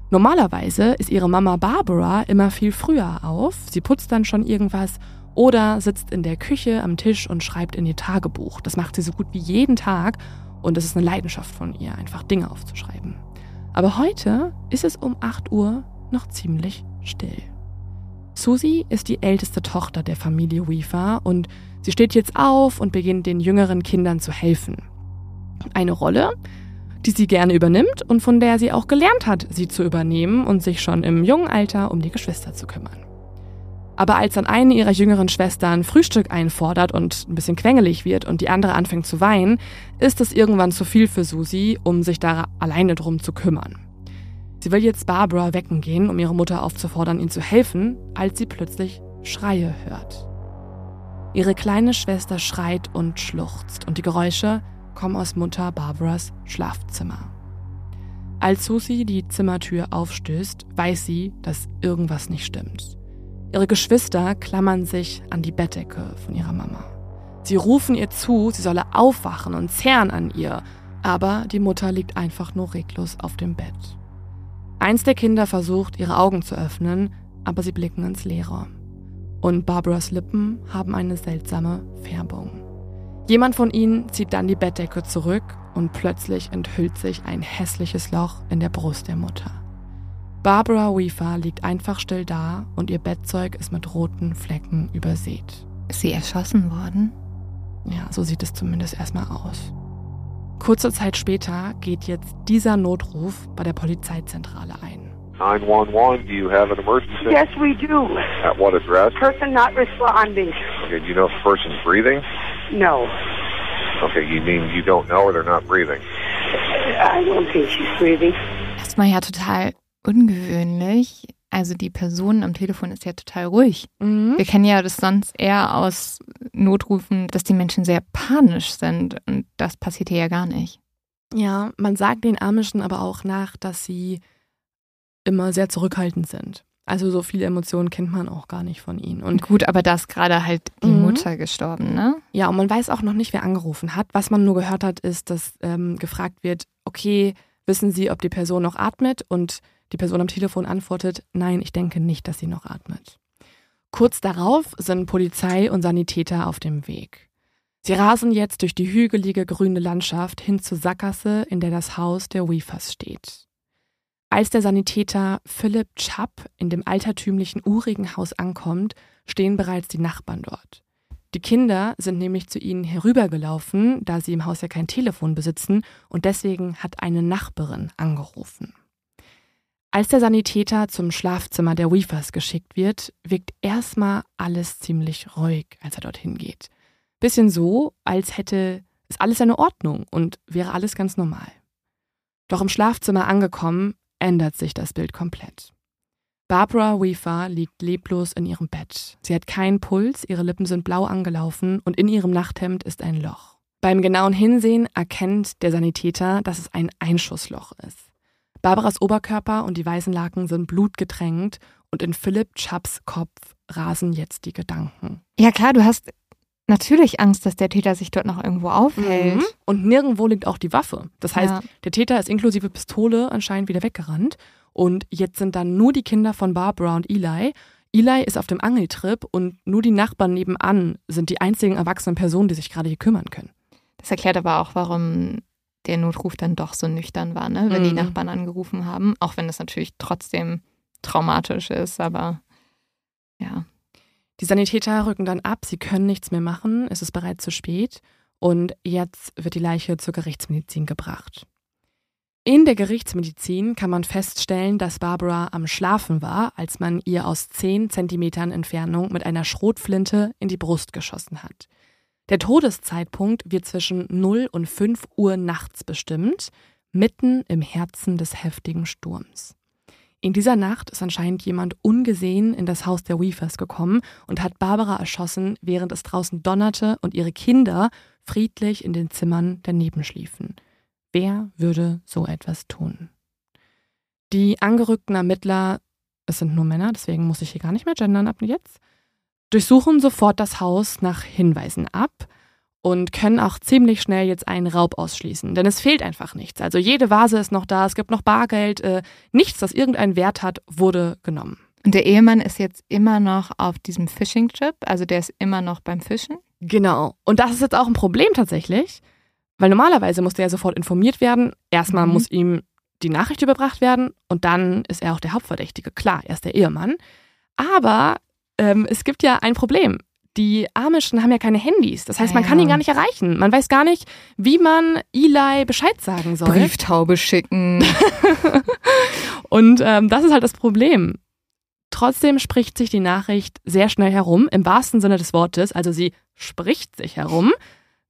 Normalerweise ist ihre Mama Barbara immer viel früher auf. Sie putzt dann schon irgendwas oder sitzt in der Küche am Tisch und schreibt in ihr Tagebuch. Das macht sie so gut wie jeden Tag und das ist eine Leidenschaft von ihr, einfach Dinge aufzuschreiben. Aber heute ist es um 8 Uhr noch ziemlich still. Susie ist die älteste Tochter der Familie Weaver und sie steht jetzt auf und beginnt den jüngeren Kindern zu helfen. Eine Rolle, die sie gerne übernimmt und von der sie auch gelernt hat, sie zu übernehmen und sich schon im jungen Alter um die Geschwister zu kümmern. Aber als dann eine ihrer jüngeren Schwestern Frühstück einfordert und ein bisschen quengelig wird und die andere anfängt zu weinen, ist es irgendwann zu viel für Susie, um sich da alleine drum zu kümmern. Sie will jetzt Barbara wecken gehen, um ihre Mutter aufzufordern, ihnen zu helfen, als sie plötzlich Schreie hört. Ihre kleine Schwester schreit und schluchzt und die Geräusche kommen aus Mutter Barbaras Schlafzimmer. Als Susie die Zimmertür aufstößt, weiß sie, dass irgendwas nicht stimmt. Ihre Geschwister klammern sich an die Bettdecke von ihrer Mama. Sie rufen ihr zu, sie solle aufwachen und zerren an ihr, aber die Mutter liegt einfach nur reglos auf dem Bett. Eins der Kinder versucht, ihre Augen zu öffnen, aber sie blicken ins Leere. Und Barbaras Lippen haben eine seltsame Färbung. Jemand von ihnen zieht dann die Bettdecke zurück und plötzlich enthüllt sich ein hässliches Loch in der Brust der Mutter. Barbara Weaver liegt einfach still da und ihr Bettzeug ist mit roten Flecken übersät. Ist sie erschossen worden? Ja, so sieht es zumindest erstmal aus. Kurze Zeit später geht jetzt dieser Notruf bei der Polizeizentrale ein. 911, do you have an emergency? Yes, we do. At what address? Person not responding. Okay, do you know if the person's breathing? No. Okay, you mean you don't know or they're not breathing? I don't think she's breathing. Erstmal ja total ungewöhnlich. Also die Person am Telefon ist ja total ruhig. Mhm. Wir kennen ja das sonst eher aus Notrufen, dass die Menschen sehr panisch sind. Und das passiert hier ja gar nicht. Ja, man sagt den Amischen aber auch nach, dass sie immer sehr zurückhaltend sind. Also so viele Emotionen kennt man auch gar nicht von ihnen. Und gut, aber da ist gerade halt die Mhm. Mutter gestorben, ne? ja, und man weiß auch noch nicht, wer angerufen hat. Was man nur gehört hat, ist, dass ähm, gefragt wird, okay, wissen Sie, ob die Person noch atmet? Und die Person am Telefon antwortet, nein, ich denke nicht, dass sie noch atmet. Kurz darauf sind Polizei und Sanitäter auf dem Weg. Sie rasen jetzt durch die hügelige grüne Landschaft hin zur Sackgasse, in der das Haus der Weavers steht. Als der Sanitäter Philip Chubb in dem altertümlichen urigen Haus ankommt, stehen bereits die Nachbarn dort. Die Kinder sind nämlich zu ihnen herübergelaufen, da sie im Haus ja kein Telefon besitzen und deswegen hat eine Nachbarin angerufen. Als der Sanitäter zum Schlafzimmer der Weavers geschickt wird, wirkt erstmal alles ziemlich ruhig, als er dorthin geht. Bisschen so, als hätte es alles seine Ordnung und wäre alles ganz normal. Doch im Schlafzimmer angekommen, ändert sich das Bild komplett. Barbara Weaver liegt leblos in ihrem Bett. Sie hat keinen Puls, ihre Lippen sind blau angelaufen und in ihrem Nachthemd ist ein Loch. Beim genauen Hinsehen erkennt der Sanitäter, dass es ein Einschussloch ist. Barbaras Oberkörper und die weißen Laken sind blutgetränkt und in Philipp Chapps Kopf rasen jetzt die Gedanken. Ja klar, du hast natürlich Angst, dass der Täter sich dort noch irgendwo aufhält. Mhm. Und nirgendwo liegt auch die Waffe. Das heißt, Ja. der Täter ist inklusive Pistole anscheinend wieder weggerannt. Und jetzt sind dann nur die Kinder von Barbara und Eli. Eli ist auf dem Angeltrip und nur die Nachbarn nebenan sind die einzigen erwachsenen Personen, die sich gerade hier kümmern können. Das erklärt aber auch, warum der Notruf dann doch so nüchtern war, ne? wenn die Mhm. Nachbarn angerufen haben. Auch wenn das natürlich trotzdem traumatisch ist, aber ja. Die Sanitäter rücken dann ab, sie können nichts mehr machen, es ist bereits zu spät und jetzt wird die Leiche zur Gerichtsmedizin gebracht. In der Gerichtsmedizin kann man feststellen, dass Barbara am Schlafen war, als man ihr aus 10 Zentimetern Entfernung mit einer Schrotflinte in die Brust geschossen hat. Der Todeszeitpunkt wird zwischen 0 und 5 Uhr nachts bestimmt, mitten im Herzen des heftigen Sturms. In dieser Nacht ist anscheinend jemand ungesehen in das Haus der Weavers gekommen und hat Barbara erschossen, während es draußen donnerte und ihre Kinder friedlich in den Zimmern daneben schliefen. Wer würde so etwas tun? Die angerückten Ermittler, es sind nur Männer, deswegen muss ich hier gar nicht mehr gendern ab jetzt, durchsuchen sofort das Haus nach Hinweisen ab und können auch ziemlich schnell jetzt einen Raub ausschließen, denn es fehlt einfach nichts. Also jede Vase ist noch da, es gibt noch Bargeld, äh, nichts, das irgendeinen Wert hat, wurde genommen. Und der Ehemann ist jetzt immer noch auf diesem Fishing-Trip, also der ist immer noch beim Fischen. Genau. Und das ist jetzt auch ein Problem tatsächlich, weil normalerweise muss der ja sofort informiert werden. Erstmal Mhm. muss ihm die Nachricht überbracht werden und dann ist er auch der Hauptverdächtige. Klar, er ist der Ehemann. Aber ähm, es gibt ja ein Problem. Die Amischen haben ja keine Handys. Das heißt, man Ja, kann ihn gar nicht erreichen. Man weiß gar nicht, wie man Eli Bescheid sagen soll. Brieftaube schicken. Und ähm, das ist halt das Problem. Trotzdem spricht sich die Nachricht sehr schnell herum, im wahrsten Sinne des Wortes. Also sie spricht sich herum.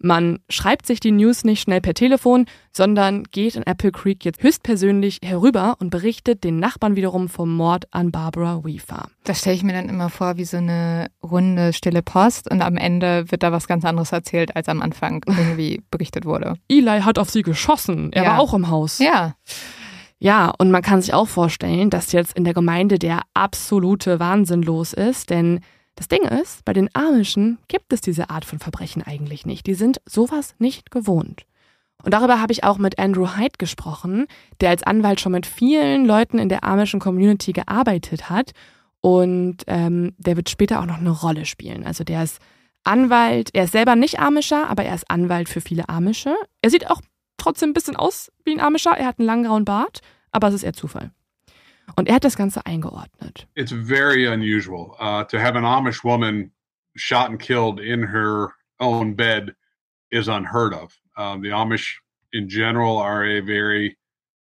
Man schreibt sich die News nicht schnell per Telefon, sondern geht in Apple Creek jetzt höchstpersönlich herüber und berichtet den Nachbarn wiederum vom Mord an Barbara Weaver. Das stelle ich mir dann immer vor wie so eine runde stille Post und am Ende wird da was ganz anderes erzählt, als am Anfang irgendwie berichtet wurde. Eli hat auf sie geschossen. Er Ja. war auch im Haus. Ja, Ja, und man kann sich auch vorstellen, dass jetzt in der Gemeinde der absolute Wahnsinn los ist, denn das Ding ist, bei den Amischen gibt es diese Art von Verbrechen eigentlich nicht. Die sind sowas nicht gewohnt. Und darüber habe ich auch mit Andrew Hyde gesprochen, der als Anwalt schon mit vielen Leuten in der amischen Community gearbeitet hat. Und ähm, der wird später auch noch eine Rolle spielen. Also der ist Anwalt, er ist selber nicht Amischer, aber er ist Anwalt für viele Amische. Er sieht auch trotzdem ein bisschen aus wie ein Amischer. Er hat einen langen grauen Bart, aber es ist eher Zufall. Und er hat das Ganze eingeordnet. it's very unusual uh, to have an Amish woman shot and killed in her own bed is unheard of. Um, the Amish, in general, are a very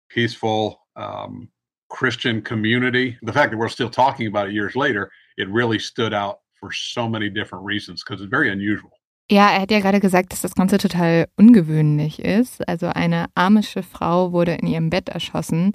peaceful um, Christian community. The fact that we're still talking about it years later, it really stood out for so many different reasons because it's very unusual. Ja, er hat ja gerade gesagt, dass das Ganze total ungewöhnlich ist. Also eine amische Frau wurde in ihrem Bett erschossen,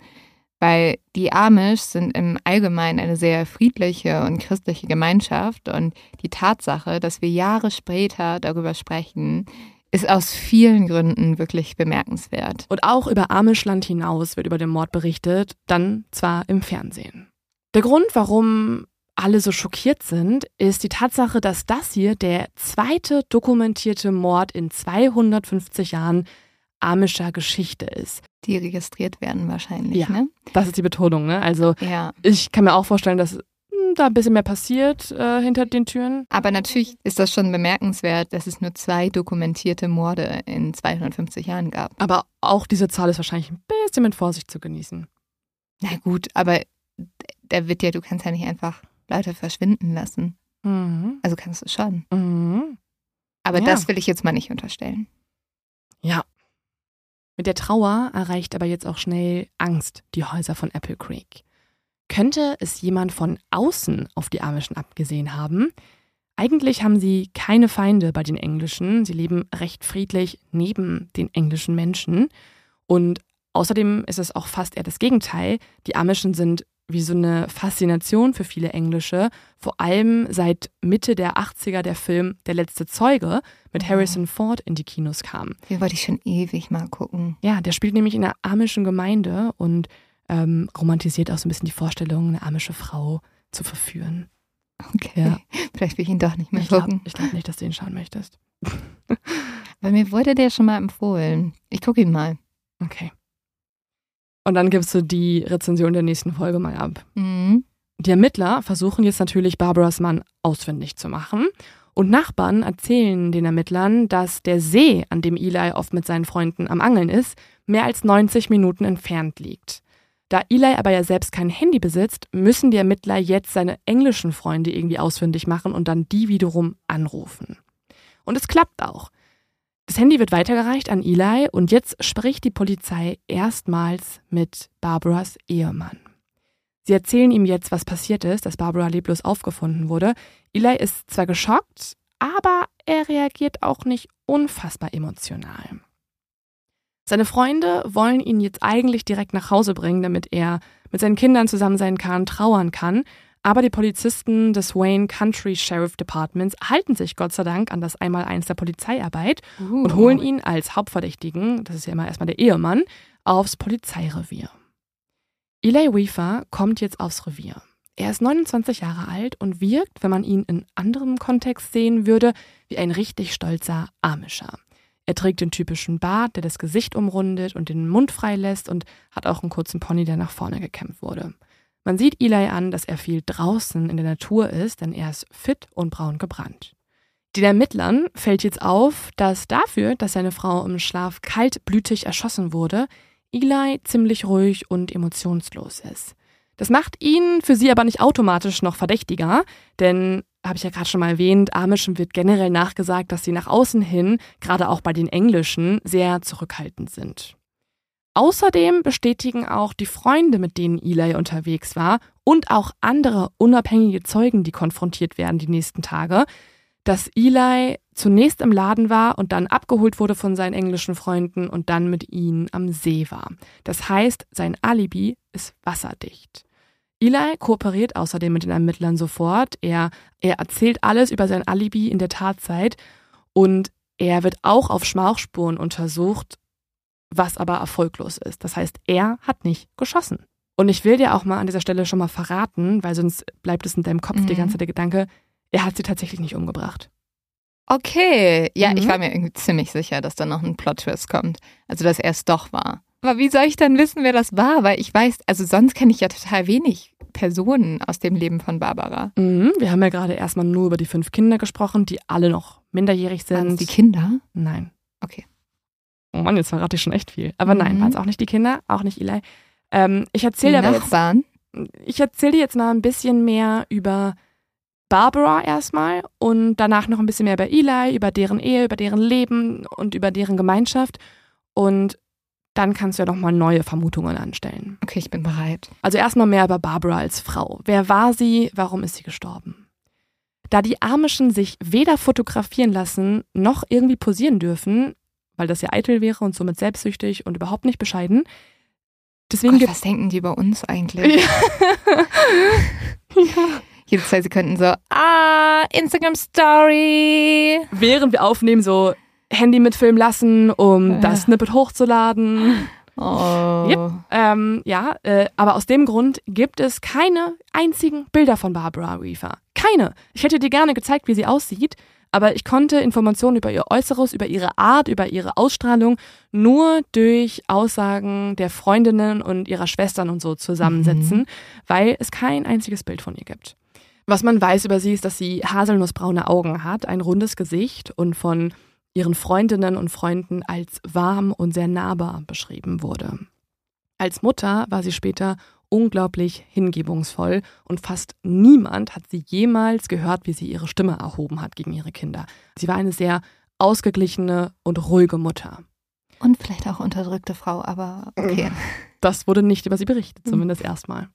weil die Amish sind im Allgemeinen eine sehr friedliche und christliche Gemeinschaft und die Tatsache, dass wir Jahre später darüber sprechen, ist aus vielen Gründen wirklich bemerkenswert. Und auch über Amischland hinaus wird über den Mord berichtet, dann zwar im Fernsehen. Der Grund, warum alle so schockiert sind, ist die Tatsache, dass das hier der zweite dokumentierte Mord in 250 Jahren amischer Geschichte ist. Die registriert werden wahrscheinlich, Ja. ne? Das ist die Betonung, ne? Also Ja. ich kann mir auch vorstellen, dass hm, da ein bisschen mehr passiert äh, hinter den Türen. Aber natürlich ist das schon bemerkenswert, dass es nur zwei dokumentierte Morde in 250 Jahren gab. Aber auch diese Zahl ist wahrscheinlich ein bisschen mit Vorsicht zu genießen. Na gut, aber da wird ja, du kannst ja nicht einfach Leute verschwinden lassen. Mhm. Also kannst du schon. Mhm. Aber Ja. das will ich jetzt mal nicht unterstellen. Ja. Mit der Trauer erreicht aber jetzt auch schnell Angst die Häuser von Apple Creek. Könnte es jemand von außen auf die Amischen abgesehen haben? Eigentlich haben sie keine Feinde bei den Englischen. Sie leben recht friedlich neben den englischen Menschen. Und außerdem ist es auch fast eher das Gegenteil. Die Amischen sind wie so eine Faszination für viele Englische. Vor allem seit Mitte der 80er der Film Der letzte Zeuge mit Oh. Harrison Ford in die Kinos kam. Den wollte ich schon ewig mal gucken. Ja, der spielt nämlich in einer amischen Gemeinde und ähm, romantisiert auch so ein bisschen die Vorstellung, eine amische Frau zu verführen. Okay. Ja. Vielleicht will ich ihn doch nicht mehr Ich glaube gucken. glaub nicht, dass du ihn schauen möchtest. Weil mir wurde der schon mal empfohlen. Ich gucke ihn mal. Okay. Und dann gibst du die Rezension der nächsten Folge mal ab. Mhm. Die Ermittler versuchen jetzt natürlich Barbaras Mann ausfindig zu machen. Und Nachbarn erzählen den Ermittlern, dass der See, an dem Eli oft mit seinen Freunden am Angeln ist, mehr als 90 Minuten entfernt liegt. Da Eli aber ja selbst kein Handy besitzt, müssen die Ermittler jetzt seine englischen Freunde irgendwie ausfindig machen und dann die wiederum anrufen. Und es klappt auch. Das Handy wird weitergereicht an Eli und jetzt spricht die Polizei erstmals mit Barbaras Ehemann. Sie erzählen ihm jetzt, was passiert ist, dass Barbara leblos aufgefunden wurde. Eli ist zwar geschockt, aber er reagiert auch nicht unfassbar emotional. Seine Freunde wollen ihn jetzt eigentlich direkt nach Hause bringen, damit er mit seinen Kindern zusammen sein kann, trauern kann. Aber die Polizisten des Wayne Country Sheriff Departments halten sich Gott sei Dank an das Einmaleins der Polizeiarbeit und holen ihn als Hauptverdächtigen, das ist ja immer erstmal der Ehemann, aufs Polizeirevier. Eli Weaver kommt jetzt aufs Revier. Er ist 29 Jahre alt und wirkt, wenn man ihn in anderem Kontext sehen würde, wie ein richtig stolzer Amischer. Er trägt den typischen Bart, der das Gesicht umrundet und den Mund frei lässt und hat auch einen kurzen Pony, der nach vorne gekämmt wurde. Man sieht Eli an, dass er viel draußen in der Natur ist, denn er ist fit und braun gebrannt. Den Ermittlern fällt jetzt auf, dass dafür, dass seine Frau im Schlaf kaltblütig erschossen wurde, Eli ziemlich ruhig und emotionslos ist. Das macht ihn für sie aber nicht automatisch noch verdächtiger, denn, habe ich ja gerade schon mal erwähnt, Amischen wird generell nachgesagt, dass sie nach außen hin, gerade auch bei den Englischen, sehr zurückhaltend sind. Außerdem bestätigen auch die Freunde, mit denen Eli unterwegs war, und auch andere unabhängige Zeugen, die konfrontiert werden die nächsten Tage, dass Eli zunächst im Laden war und dann abgeholt wurde von seinen englischen Freunden und dann mit ihnen am See war. Das heißt, sein Alibi ist wasserdicht. Eli kooperiert außerdem mit den Ermittlern sofort. Er, er erzählt alles über sein Alibi in der Tatzeit und er wird auch auf Schmauchspuren untersucht, was aber erfolglos ist. Das heißt, er hat nicht geschossen. Und ich will dir auch mal an dieser Stelle schon mal verraten, weil sonst bleibt es in deinem Kopf Mhm. die ganze Zeit der Gedanke, er hat sie tatsächlich nicht umgebracht. Okay. Ja, Mhm. ich war mir irgendwie ziemlich sicher, dass da noch ein Plot-Twist kommt. Also, dass er es doch war. Aber wie soll ich dann wissen, wer das war? Weil ich weiß, also sonst kenne ich ja total wenig Personen aus dem Leben von Barbara. Mhm. Wir haben ja gerade erstmal nur über die fünf Kinder gesprochen, die alle noch minderjährig Waren sind. die Kinder? Nein. Okay. Oh Mann, jetzt verrate ich schon echt viel. Aber nein, Mhm. waren es auch nicht die Kinder, auch nicht Eli. Ähm, ich erzähle aber jetzt, Nachbarn? ich erzähle dir jetzt mal ein bisschen mehr über Barbara erstmal und danach noch ein bisschen mehr über Eli, über deren Ehe, über deren Leben und über deren Gemeinschaft. Und dann kannst du ja noch mal neue Vermutungen anstellen. Okay, ich bin bereit. Also erstmal mehr über Barbara als Frau. Wer war sie? Warum ist sie gestorben? Da die Amischen sich weder fotografieren lassen noch irgendwie posieren dürfen, weil das ja eitel wäre und somit selbstsüchtig und überhaupt nicht bescheiden. Deswegen Gott, was denken die über uns eigentlich? Jedes Mal, sie könnten so, ah, Instagram Story. während wir aufnehmen, so Handy mitfilmen lassen, um Ja. das Snippet hochzuladen. Oh. Yep. Ähm, ja, äh, aber aus dem Grund gibt es keine einzigen Bilder von Barbara Weaver. Keine. Ich hätte dir gerne gezeigt, wie sie aussieht, aber ich konnte Informationen über ihr Äußeres, über ihre Art, über ihre Ausstrahlung nur durch Aussagen der Freundinnen und ihrer Schwestern und so zusammensetzen, weil es kein einziges Bild von ihr gibt. Was man weiß über sie ist, dass sie haselnussbraune Augen hat, ein rundes Gesicht und von ihren Freundinnen und Freunden als warm und sehr nahbar beschrieben wurde. Als Mutter war sie später unglaublich hingebungsvoll und fast niemand hat sie jemals gehört, wie sie ihre Stimme erhoben hat gegen ihre Kinder. Sie war eine sehr ausgeglichene und ruhige Mutter. Und vielleicht auch unterdrückte Frau, aber okay. Das wurde nicht über sie berichtet, zumindest erstmal.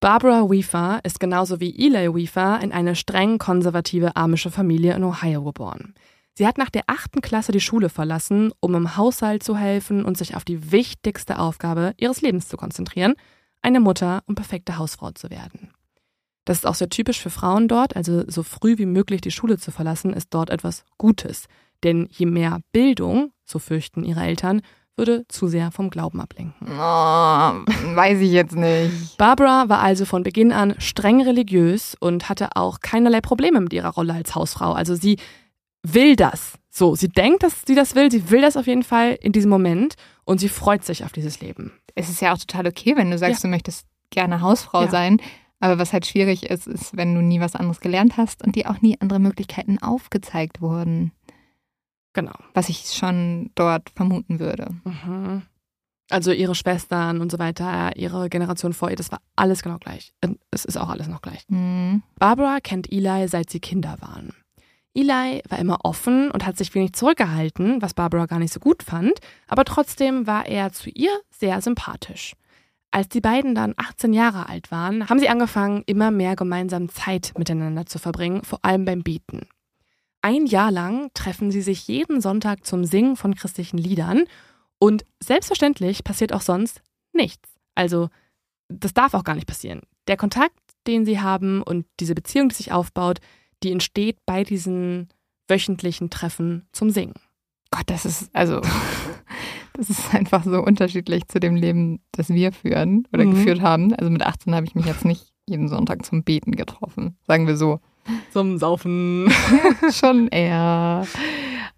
Barbara Weaver ist genauso wie Eli Weaver in eine streng konservative amische Familie in Ohio geboren. Sie hat nach der achten Klasse die Schule verlassen, um im Haushalt zu helfen und sich auf die wichtigste Aufgabe ihres Lebens zu konzentrieren, eine Mutter und perfekte Hausfrau zu werden. Das ist auch sehr typisch für Frauen dort, also so früh wie möglich die Schule zu verlassen, ist dort etwas Gutes. Denn je mehr Bildung, so fürchten ihre Eltern, würde zu sehr vom Glauben ablenken. Oh, weiß ich jetzt nicht. Barbara war also von Beginn an streng religiös und hatte auch keinerlei Probleme mit ihrer Rolle als Hausfrau. Also sie will das. So, sie denkt, dass sie das will. Sie will das auf jeden Fall in diesem Moment und sie freut sich auf dieses Leben. Es ist ja auch total okay, wenn du sagst, Ja. du möchtest gerne Hausfrau Ja. sein. Aber was halt schwierig ist, ist, wenn du nie was anderes gelernt hast und dir auch nie andere Möglichkeiten aufgezeigt wurden. Genau. Was ich schon dort vermuten würde. Mhm. Also ihre Schwestern und so weiter, ihre Generation vor ihr, das war alles genau gleich. Es ist auch alles noch gleich. Mhm. Barbara kennt Eli, seit sie Kinder waren. Eli war immer offen und hat sich wenig zurückgehalten, was Barbara gar nicht so gut fand, aber trotzdem war er zu ihr sehr sympathisch. Als die beiden dann 18 Jahre alt waren, haben sie angefangen, immer mehr gemeinsam Zeit miteinander zu verbringen, vor allem beim Beten. Ein Jahr lang treffen sie sich jeden Sonntag zum Singen von christlichen Liedern und selbstverständlich passiert auch sonst nichts. Also, das darf auch gar nicht passieren. Der Kontakt, den sie haben und diese Beziehung, die sich aufbaut, die entsteht bei diesen wöchentlichen Treffen zum Singen. Gott, das ist, also, das ist einfach so unterschiedlich zu dem Leben, das wir führen oder Mhm. geführt haben. Also mit 18 habe ich mich jetzt nicht jeden Sonntag zum Beten getroffen, sagen wir so. Zum Saufen. Schon eher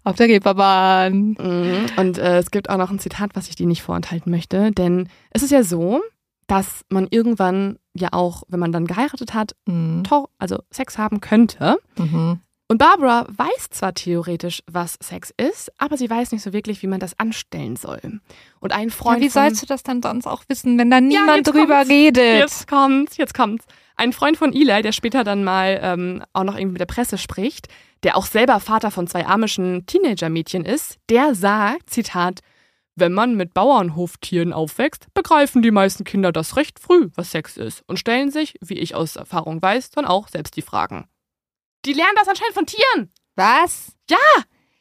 auf der Reeperbahn. Mhm. Und äh, es gibt auch noch ein Zitat, was ich dir nicht vorenthalten möchte, denn es ist ja so, dass man irgendwann ja auch, wenn man dann geheiratet hat, Mhm. also Sex haben könnte. Mhm. Und Barbara weiß zwar theoretisch, was Sex ist, aber sie weiß nicht so wirklich, wie man das anstellen soll. Und ein Ja, Freund wie von, sollst du das dann sonst auch wissen, wenn da niemand jetzt drüber kommt's. redet? Jetzt kommt's, jetzt kommt's. Ein Freund von Eli, der später dann mal ähm, auch noch irgendwie mit der Presse spricht, der auch selber Vater von zwei amischen Teenager-Mädchen ist, der sagt, Zitat, wenn man mit Bauernhoftieren aufwächst, begreifen die meisten Kinder das recht früh, was Sex ist und stellen sich, wie ich aus Erfahrung weiß, dann auch selbst die Fragen. Die lernen das anscheinend von Tieren. Was?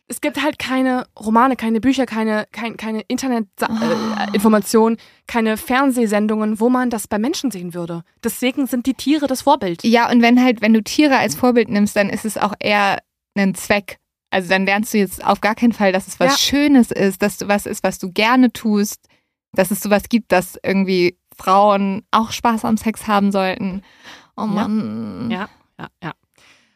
Es gibt halt keine Romane, keine Bücher, keine, kein, keine Internetinformationen, keine Fernsehsendungen, wo man das bei Menschen sehen würde. Deswegen sind die Tiere das Vorbild. Ja, und wenn halt, wenn du Tiere als Vorbild nimmst, dann ist es auch eher ein Zweck. Also dann lernst du jetzt auf gar keinen Fall, dass es was Ja. Schönes ist, dass du was ist, was du gerne tust, dass es sowas gibt, dass irgendwie Frauen auch Spaß am Sex haben sollten. Oh. Mann. Ja, ja, ja.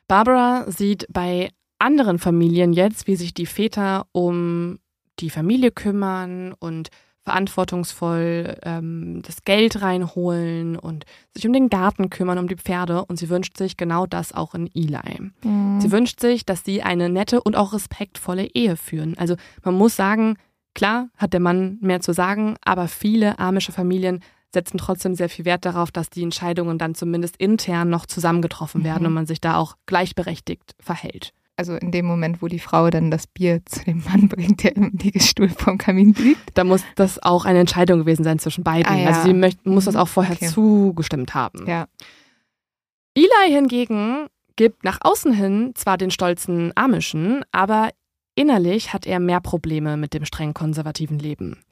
Barbara sieht bei anderen Familien jetzt, wie sich die Väter um die Familie kümmern und verantwortungsvoll ähm, das Geld reinholen und sich um den Garten kümmern, um die Pferde. Und sie wünscht sich genau das auch in Eli. Mhm. Sie wünscht sich, dass sie eine nette und auch respektvolle Ehe führen. Also man muss sagen, klar hat der Mann mehr zu sagen, aber viele amische Familien setzen trotzdem sehr viel Wert darauf, dass die Entscheidungen dann zumindest intern noch zusammengetroffen werden Mhm. und man sich da auch gleichberechtigt verhält. Also in dem Moment, wo die Frau dann das Bier zu dem Mann bringt, der im Liegestuhl vorm Kamin liegt. Da muss das auch eine Entscheidung gewesen sein zwischen beiden. Ah, ja. Also sie möcht, muss das auch vorher Okay. zugestimmt haben. Ja. Eli hingegen gibt nach außen hin zwar den stolzen Amischen, aber innerlich hat er mehr Probleme mit dem streng konservativen Leben.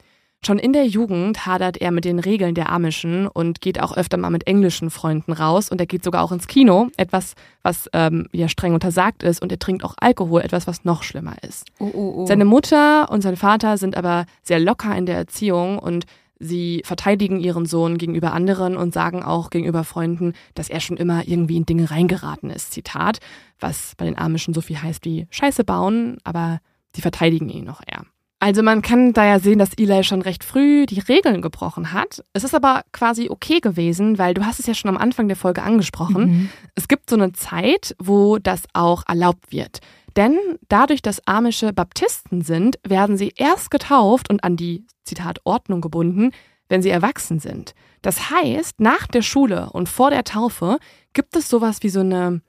Schon in der Jugend hadert er mit den Regeln der Amischen und geht auch öfter mal mit englischen Freunden raus und er geht sogar auch ins Kino, etwas, was ähm, ja streng untersagt ist und er trinkt auch Alkohol, etwas, was noch schlimmer ist. Oh, oh, oh. Seine Mutter und sein Vater sind aber sehr locker in der Erziehung und sie verteidigen ihren Sohn gegenüber anderen und sagen auch gegenüber Freunden, dass er schon immer irgendwie in Dinge reingeraten ist. Zitat, was bei den Amischen so viel heißt wie Scheiße bauen, aber sie verteidigen ihn noch eher. Also man kann da ja sehen, dass Eli schon recht früh die Regeln gebrochen hat. Es ist aber quasi okay gewesen, weil du hast es ja schon am Anfang der Folge angesprochen. Mhm. Es gibt so eine Zeit, wo das auch erlaubt wird. Denn dadurch, dass amische Baptisten sind, werden sie erst getauft und an die, Zitat, Ordnung gebunden, wenn sie erwachsen sind. Das heißt, nach der Schule und vor der Taufe gibt es sowas wie so eine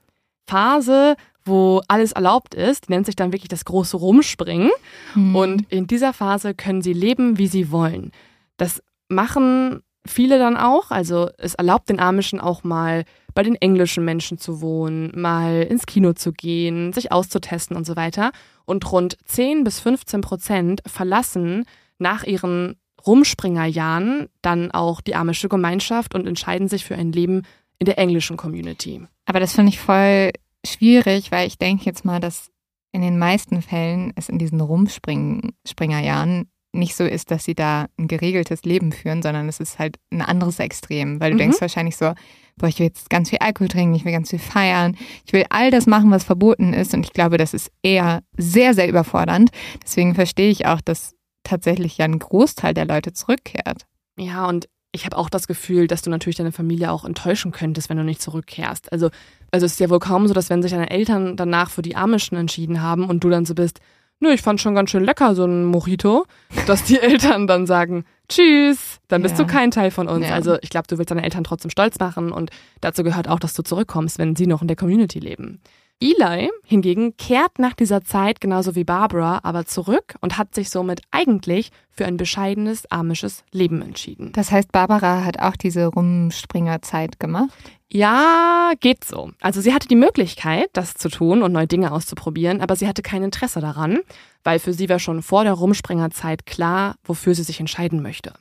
Phase, wo alles erlaubt ist, die nennt sich dann wirklich das große Rumspringen. Mhm. Und in dieser Phase können sie leben, wie sie wollen. Das machen viele dann auch. Also es erlaubt den Amischen auch mal bei den englischen Menschen zu wohnen, mal ins Kino zu gehen, sich auszutesten und so weiter. Und rund 10 bis 15 Prozent verlassen nach ihren Rumspringerjahren dann auch die amische Gemeinschaft und entscheiden sich für ein Leben in der englischen Community. Aber das finde ich voll schwierig, weil ich denke jetzt mal, dass in den meisten Fällen es in diesen Rumspringerjahren nicht so ist, dass sie da ein geregeltes Leben führen, sondern es ist halt ein anderes Extrem, weil du Mhm. denkst wahrscheinlich so, boah, ich will jetzt ganz viel Alkohol trinken, ich will ganz viel feiern, ich will all das machen, was verboten ist und ich glaube, das ist eher sehr, sehr überfordernd. Deswegen verstehe ich auch, dass tatsächlich ja ein Großteil der Leute zurückkehrt. Ja, und ich habe auch das Gefühl, dass du natürlich deine Familie auch enttäuschen könntest, wenn du nicht zurückkehrst. Also, also es ist ja wohl kaum so, dass wenn sich deine Eltern danach für die Amischen entschieden haben und du dann so bist, nö, ich fand schon ganz schön lecker, so ein Mojito, dass die Eltern dann sagen, tschüss, dann bist Ja. du kein Teil von uns. Ja. Also ich glaube, du willst deine Eltern trotzdem stolz machen und dazu gehört auch, dass du zurückkommst, wenn sie noch in der Community leben. Eli hingegen kehrt nach dieser Zeit genauso wie Barbara aber zurück und hat sich somit eigentlich für ein bescheidenes amisches Leben entschieden. Das heißt, Barbara hat auch diese Rumspringerzeit gemacht. Ja, geht so. Also sie hatte die Möglichkeit, das zu tun und neue Dinge auszuprobieren, aber sie hatte kein Interesse daran, weil für sie war schon vor der Rumspringerzeit klar, wofür sie sich entscheiden möchte.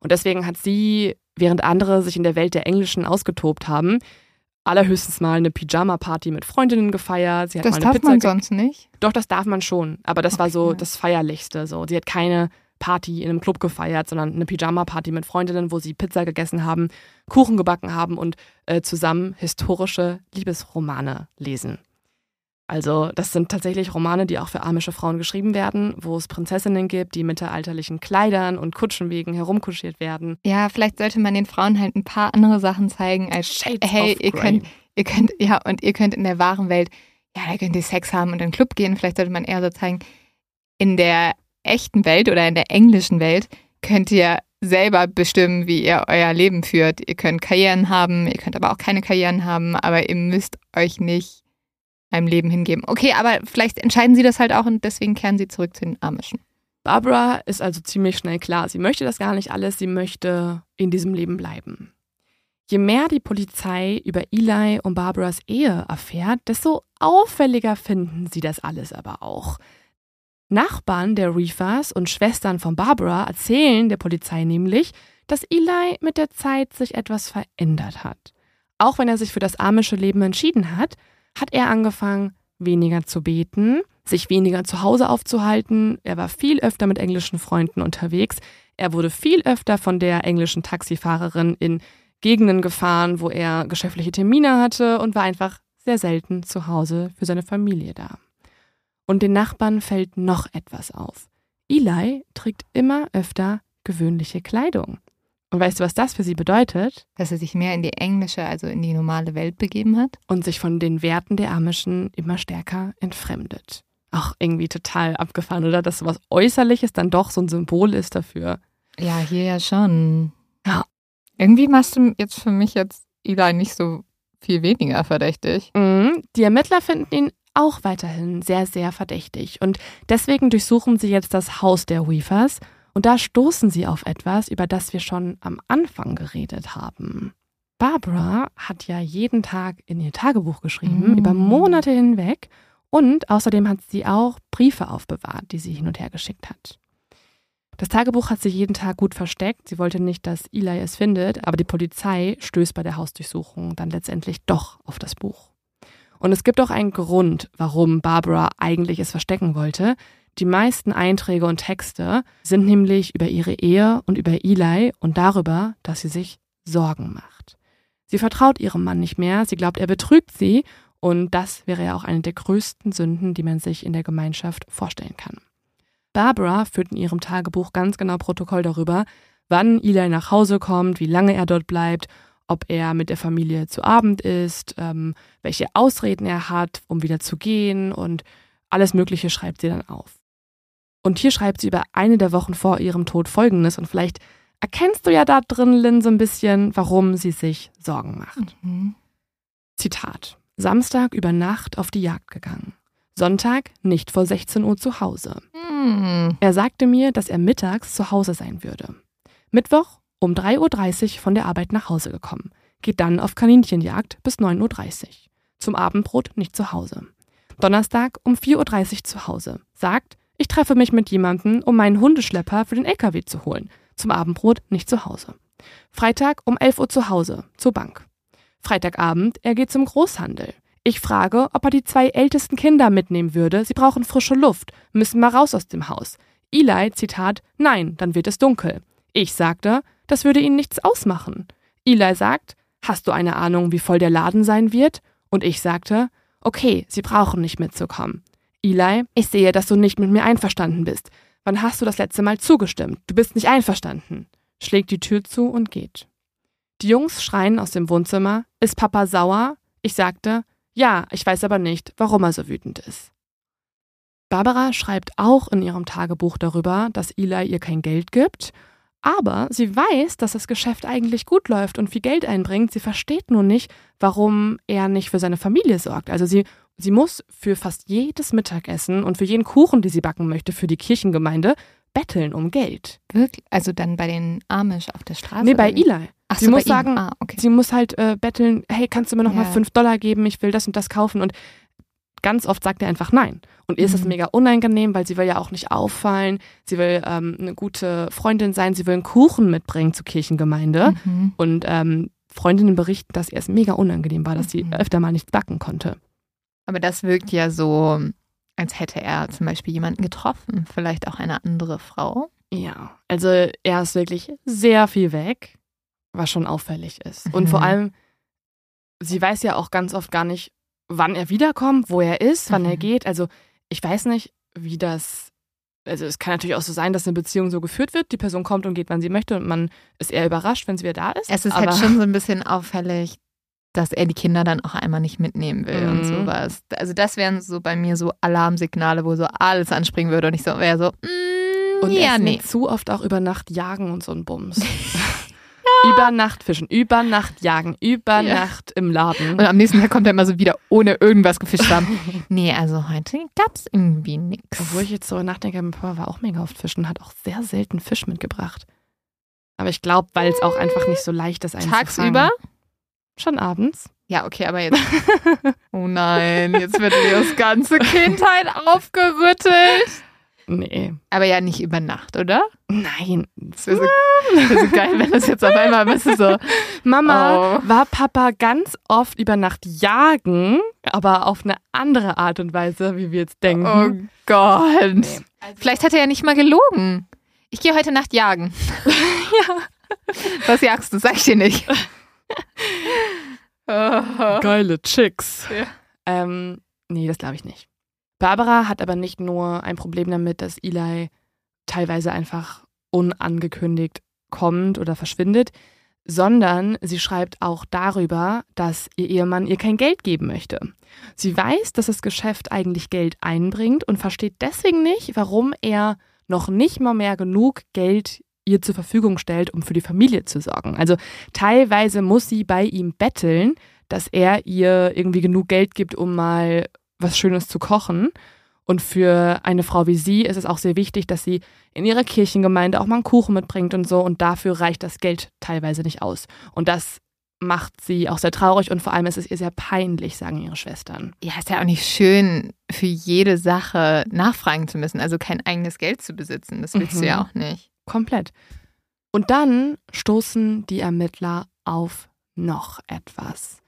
Und deswegen hat sie, während andere sich in der Welt der Englischen ausgetobt haben, allerhöchstens mal eine Pyjama-Party mit Freundinnen gefeiert. Sie hat Das mal eine darf Pizza man sonst nicht. Doch, das darf man schon. Aber das war so Okay. das Feierlichste. So. Sie hat keine Party in einem Club gefeiert, sondern eine Pyjama-Party mit Freundinnen, wo sie Pizza gegessen haben, Kuchen gebacken haben und äh, zusammen historische Liebesromane lesen. Also, das sind tatsächlich Romane, die auch für amische Frauen geschrieben werden, wo es Prinzessinnen gibt, die mit mittelalterlichen Kleidern und Kutschenwegen herumkuschiert werden. Ja, vielleicht sollte man den Frauen halt ein paar andere Sachen zeigen als Shades hey, ihr Grey. könnt, ihr könnt, ja, und ihr könnt in der wahren Welt, ja, da könnt ihr Sex haben und in den Club gehen. Vielleicht sollte man eher so zeigen, in der echten Welt oder in der englischen Welt könnt ihr selber bestimmen, wie ihr euer Leben führt. Ihr könnt Karrieren haben, ihr könnt aber auch keine Karrieren haben, aber ihr müsst euch nicht einem Leben hingeben. Okay, aber vielleicht entscheiden sie das halt auch und deswegen kehren sie zurück zu den Amischen. Barbara ist also ziemlich schnell klar, sie möchte das gar nicht alles, sie möchte in diesem Leben bleiben. Je mehr die Polizei über Eli und Barbaras Ehe erfährt, desto auffälliger finden sie das alles aber auch. Nachbarn der Reefers und Schwestern von Barbara erzählen der Polizei nämlich, dass Eli mit der Zeit sich etwas verändert hat. Auch wenn er sich für das amische Leben entschieden hat, hat er angefangen, weniger zu beten, sich weniger zu Hause aufzuhalten. Er war viel öfter mit englischen Freunden unterwegs. Er wurde viel öfter von der englischen Taxifahrerin in Gegenden gefahren, wo er geschäftliche Termine hatte und war einfach sehr selten zu Hause für seine Familie da. Und den Nachbarn fällt noch etwas auf. Eli trägt immer öfter gewöhnliche Kleidung. Und weißt du, was das für sie bedeutet? Dass er sich mehr in die englische, also in die normale Welt begeben hat. Und sich von den Werten der Amischen immer stärker entfremdet. Auch irgendwie total abgefahren, oder? Dass sowas Äußerliches dann doch so ein Symbol ist dafür. Ja, hier ja schon. Ja. Irgendwie machst du jetzt für mich jetzt Eli nicht so viel weniger verdächtig. Mhm. Die Ermittler finden ihn auch weiterhin sehr, sehr verdächtig. Und deswegen durchsuchen sie jetzt das Haus der Weavers. Und da stoßen sie auf etwas, über das wir schon am Anfang geredet haben. Barbara hat ja jeden Tag in ihr Tagebuch geschrieben, Mhm. über Monate hinweg. Und außerdem hat sie auch Briefe aufbewahrt, die sie hin und her geschickt hat. Das Tagebuch hat sie jeden Tag gut versteckt. Sie wollte nicht, dass Eli es findet, aber die Polizei stößt bei der Hausdurchsuchung dann letztendlich doch auf das Buch. Und es gibt auch einen Grund, warum Barbara eigentlich es verstecken wollte. Die meisten Einträge und Texte sind nämlich über ihre Ehe und über Eli und darüber, dass sie sich Sorgen macht. Sie vertraut ihrem Mann nicht mehr, sie glaubt, er betrügt sie und das wäre ja auch eine der größten Sünden, die man sich in der Gemeinschaft vorstellen kann. Barbara führt in ihrem Tagebuch ganz genau Protokoll darüber, wann Eli nach Hause kommt, wie lange er dort bleibt, ob er mit der Familie zu Abend ist, ähm, welche Ausreden er hat, um wieder zu gehen und alles Mögliche schreibt sie dann auf. Und hier schreibt sie über eine der Wochen vor ihrem Tod Folgendes und vielleicht erkennst du ja da drin, Lynn, so ein bisschen, warum sie sich Sorgen macht. Mhm. Zitat. Samstag über Nacht auf die Jagd gegangen. Sonntag nicht vor 16 Uhr zu Hause. Hm. Er sagte mir, dass er mittags zu Hause sein würde. Mittwoch um 3.30 Uhr von der Arbeit nach Hause gekommen. Geht dann auf Kaninchenjagd bis 9.30 Uhr. Zum Abendbrot nicht zu Hause. Donnerstag um 4.30 Uhr zu Hause. Sagt, ich treffe mich mit jemandem, um meinen Hundeschlepper für den LKW zu holen. Zum Abendbrot nicht zu Hause. Freitag um 11 Uhr zu Hause, zur Bank. Freitagabend, er geht zum Großhandel. Ich frage, ob er die zwei ältesten Kinder mitnehmen würde. Sie brauchen frische Luft, müssen mal raus aus dem Haus. Eli, Zitat, nein, dann wird es dunkel. Ich sagte, das würde ihnen nichts ausmachen. Eli sagt, hast du eine Ahnung, wie voll der Laden sein wird? Und ich sagte, okay, sie brauchen nicht mitzukommen. Eli, ich sehe, dass du nicht mit mir einverstanden bist. Wann hast du das letzte Mal zugestimmt? Du bist nicht einverstanden. Schlägt die Tür zu und geht. Die Jungs schreien aus dem Wohnzimmer, ist Papa sauer? Ich sagte, ja, ich weiß aber nicht, warum er so wütend ist. Barbara schreibt auch in ihrem Tagebuch darüber, dass Eli ihr kein Geld gibt, aber sie weiß, dass das Geschäft eigentlich gut läuft und viel Geld einbringt. Sie versteht nur nicht, warum er nicht für seine Familie sorgt. Also sie, sie muss für fast jedes Mittagessen und für jeden Kuchen, den sie backen möchte, für die Kirchengemeinde, betteln um Geld. Wirklich? Also dann bei den Amish auf der Straße? Nee, bei? Eli. Ach sie so, muss sagen, ah, okay. sie muss halt äh, betteln, hey, kannst du mir noch mal Ja. fünf Dollar geben? Ich will das und das kaufen. Und ganz oft sagt er einfach nein. Und ihr ist das Mhm. mega unangenehm, weil sie will ja auch nicht auffallen. Sie will ähm, eine gute Freundin sein. Sie will einen Kuchen mitbringen zur Kirchengemeinde. Mhm. Und ähm, Freundinnen berichten, dass ihr es mega unangenehm war, dass sie Mhm. öfter mal nichts backen konnte. Aber das wirkt ja so, als hätte er zum Beispiel jemanden getroffen, vielleicht auch eine andere Frau. Ja, also er ist wirklich sehr viel weg, was schon auffällig ist. Und Mhm. vor allem, sie weiß ja auch ganz oft gar nicht, wann er wiederkommt, wo er ist, wann er Mhm. geht. Also ich weiß nicht, wie das. Also es kann natürlich auch so sein, dass eine Beziehung so geführt wird. Die Person kommt und geht, wann sie möchte und man ist eher überrascht, wenn sie wieder da ist. Es ist halt schon so ein bisschen auffällig, dass er die Kinder dann auch einmal nicht mitnehmen will und Mhm. sowas. Also das wären so bei mir so Alarmsignale, wo so alles anspringen würde und ich so wäre so, mm, und ja, nee. zu oft auch über Nacht jagen und so ein Bums. Über Nacht fischen, über Nacht jagen, über Ja. Nacht im Laden. Und am nächsten Tag kommt er immer so wieder, ohne irgendwas gefischt haben. nee, also heute gab's irgendwie nichts. Obwohl ich jetzt so nachdenke, mein Papa war auch mega oft fischen und hat auch sehr selten Fisch mitgebracht. Aber ich glaube, weil es auch einfach nicht so leicht ist, einen Tagsüber? zu fangen. Schon abends. Ja, okay, aber jetzt. Oh nein, jetzt wird Leos ganze Kindheit aufgerüttelt. Nee. Aber ja nicht über Nacht, oder? Nein. Das wäre so, wär so geil, wenn das jetzt auf einmal ein bisschen so. Mama Oh. war Papa ganz oft über Nacht jagen, aber auf eine andere Art und Weise, wie wir jetzt denken. Oh Gott. Nee. Vielleicht hat er ja nicht mal gelogen. Ich gehe heute Nacht jagen. Ja. Was jagst du? Sag ich dir nicht. Geile Chicks. Ja. Ähm, nee, das glaube ich nicht. Barbara hat aber nicht nur ein Problem damit, dass Eli teilweise einfach unangekündigt kommt oder verschwindet, sondern sie schreibt auch darüber, dass ihr Ehemann ihr kein Geld geben möchte. Sie weiß, dass das Geschäft eigentlich Geld einbringt und versteht deswegen nicht, warum er noch nicht mal mehr genug Geld ihr zur Verfügung stellt, um für die Familie zu sorgen. Also teilweise muss sie bei ihm betteln, dass er ihr irgendwie genug Geld gibt, um mal was Schönes zu kochen. Und für eine Frau wie sie ist es auch sehr wichtig, dass sie in ihrer Kirchengemeinde auch mal einen Kuchen mitbringt und so. Und dafür reicht das Geld teilweise nicht aus. Und das macht sie auch sehr traurig und vor allem ist es ihr sehr peinlich, sagen ihre Schwestern. Ja, ist ja auch nicht schön, für jede Sache nachfragen zu müssen, also kein eigenes Geld zu besitzen. Das willst Mhm. du ja auch nicht. Komplett. Und dann stoßen die Ermittler auf noch etwas.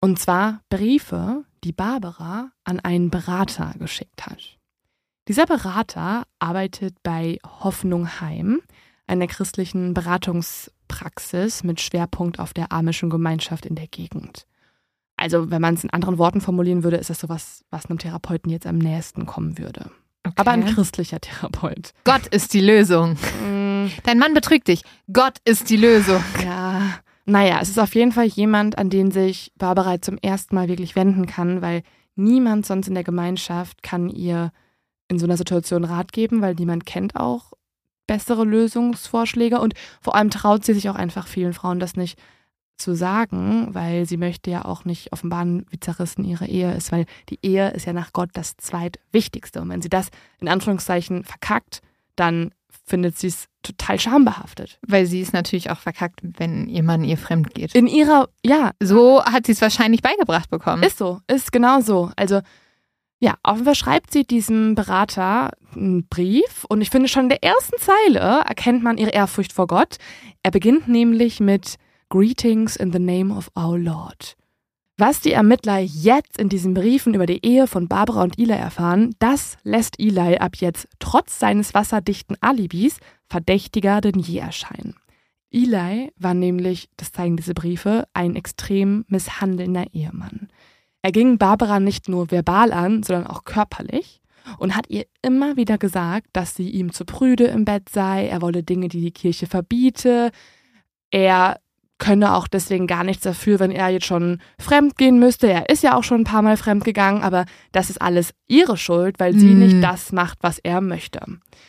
Und zwar Briefe, die Barbara an einen Berater geschickt hat. Dieser Berater arbeitet bei Hoffnung Heim, einer christlichen Beratungspraxis mit Schwerpunkt auf der amischen Gemeinschaft in der Gegend. Also, wenn man es in anderen Worten formulieren würde, ist das sowas, was einem Therapeuten jetzt am nächsten kommen würde. Okay. Aber ein christlicher Therapeut. Gott ist die Lösung. Mm, Dein Mann betrügt dich. Gott ist die Lösung. Ja, naja, es ist auf jeden Fall jemand, an den sich Barbara zum ersten Mal wirklich wenden kann, weil niemand sonst in der Gemeinschaft kann ihr in so einer Situation Rat geben, weil niemand kennt auch bessere Lösungsvorschläge und vor allem traut sie sich auch einfach vielen Frauen das nicht zu sagen, weil sie möchte ja auch nicht offenbaren, wie zerrissen ihre Ehe ist, weil die Ehe ist ja nach Gott das zweitwichtigste. Und wenn sie das in Anführungszeichen verkackt, dann findet sie es total schambehaftet. Weil sie ist natürlich auch verkackt, wenn ihr Mann ihr fremd geht. In ihrer, ja, So hat sie es wahrscheinlich beigebracht bekommen. ist so, ist genau so. Also, ja, auf jeden Fall schreibt sie diesem Berater einen Brief und ich finde schon in der ersten Zeile erkennt man ihre Ehrfurcht vor Gott. Er beginnt nämlich mit Greetings in the name of our Lord. Was die Ermittler jetzt in diesen Briefen über die Ehe von Barbara und Eli erfahren, das lässt Eli ab jetzt trotz seines wasserdichten Alibis verdächtiger denn je erscheinen. Eli war nämlich, das zeigen diese Briefe, ein extrem misshandelnder Ehemann. Er ging Barbara nicht nur verbal an, sondern auch körperlich und hat ihr immer wieder gesagt, dass sie ihm zu prüde im Bett sei, er wolle Dinge, die die Kirche verbiete, er könne auch deswegen gar nichts dafür, wenn er jetzt schon fremd gehen müsste. Er ist ja auch schon ein paar Mal fremd gegangen, aber das ist alles ihre Schuld, weil sie Mm. nicht das macht, was er möchte.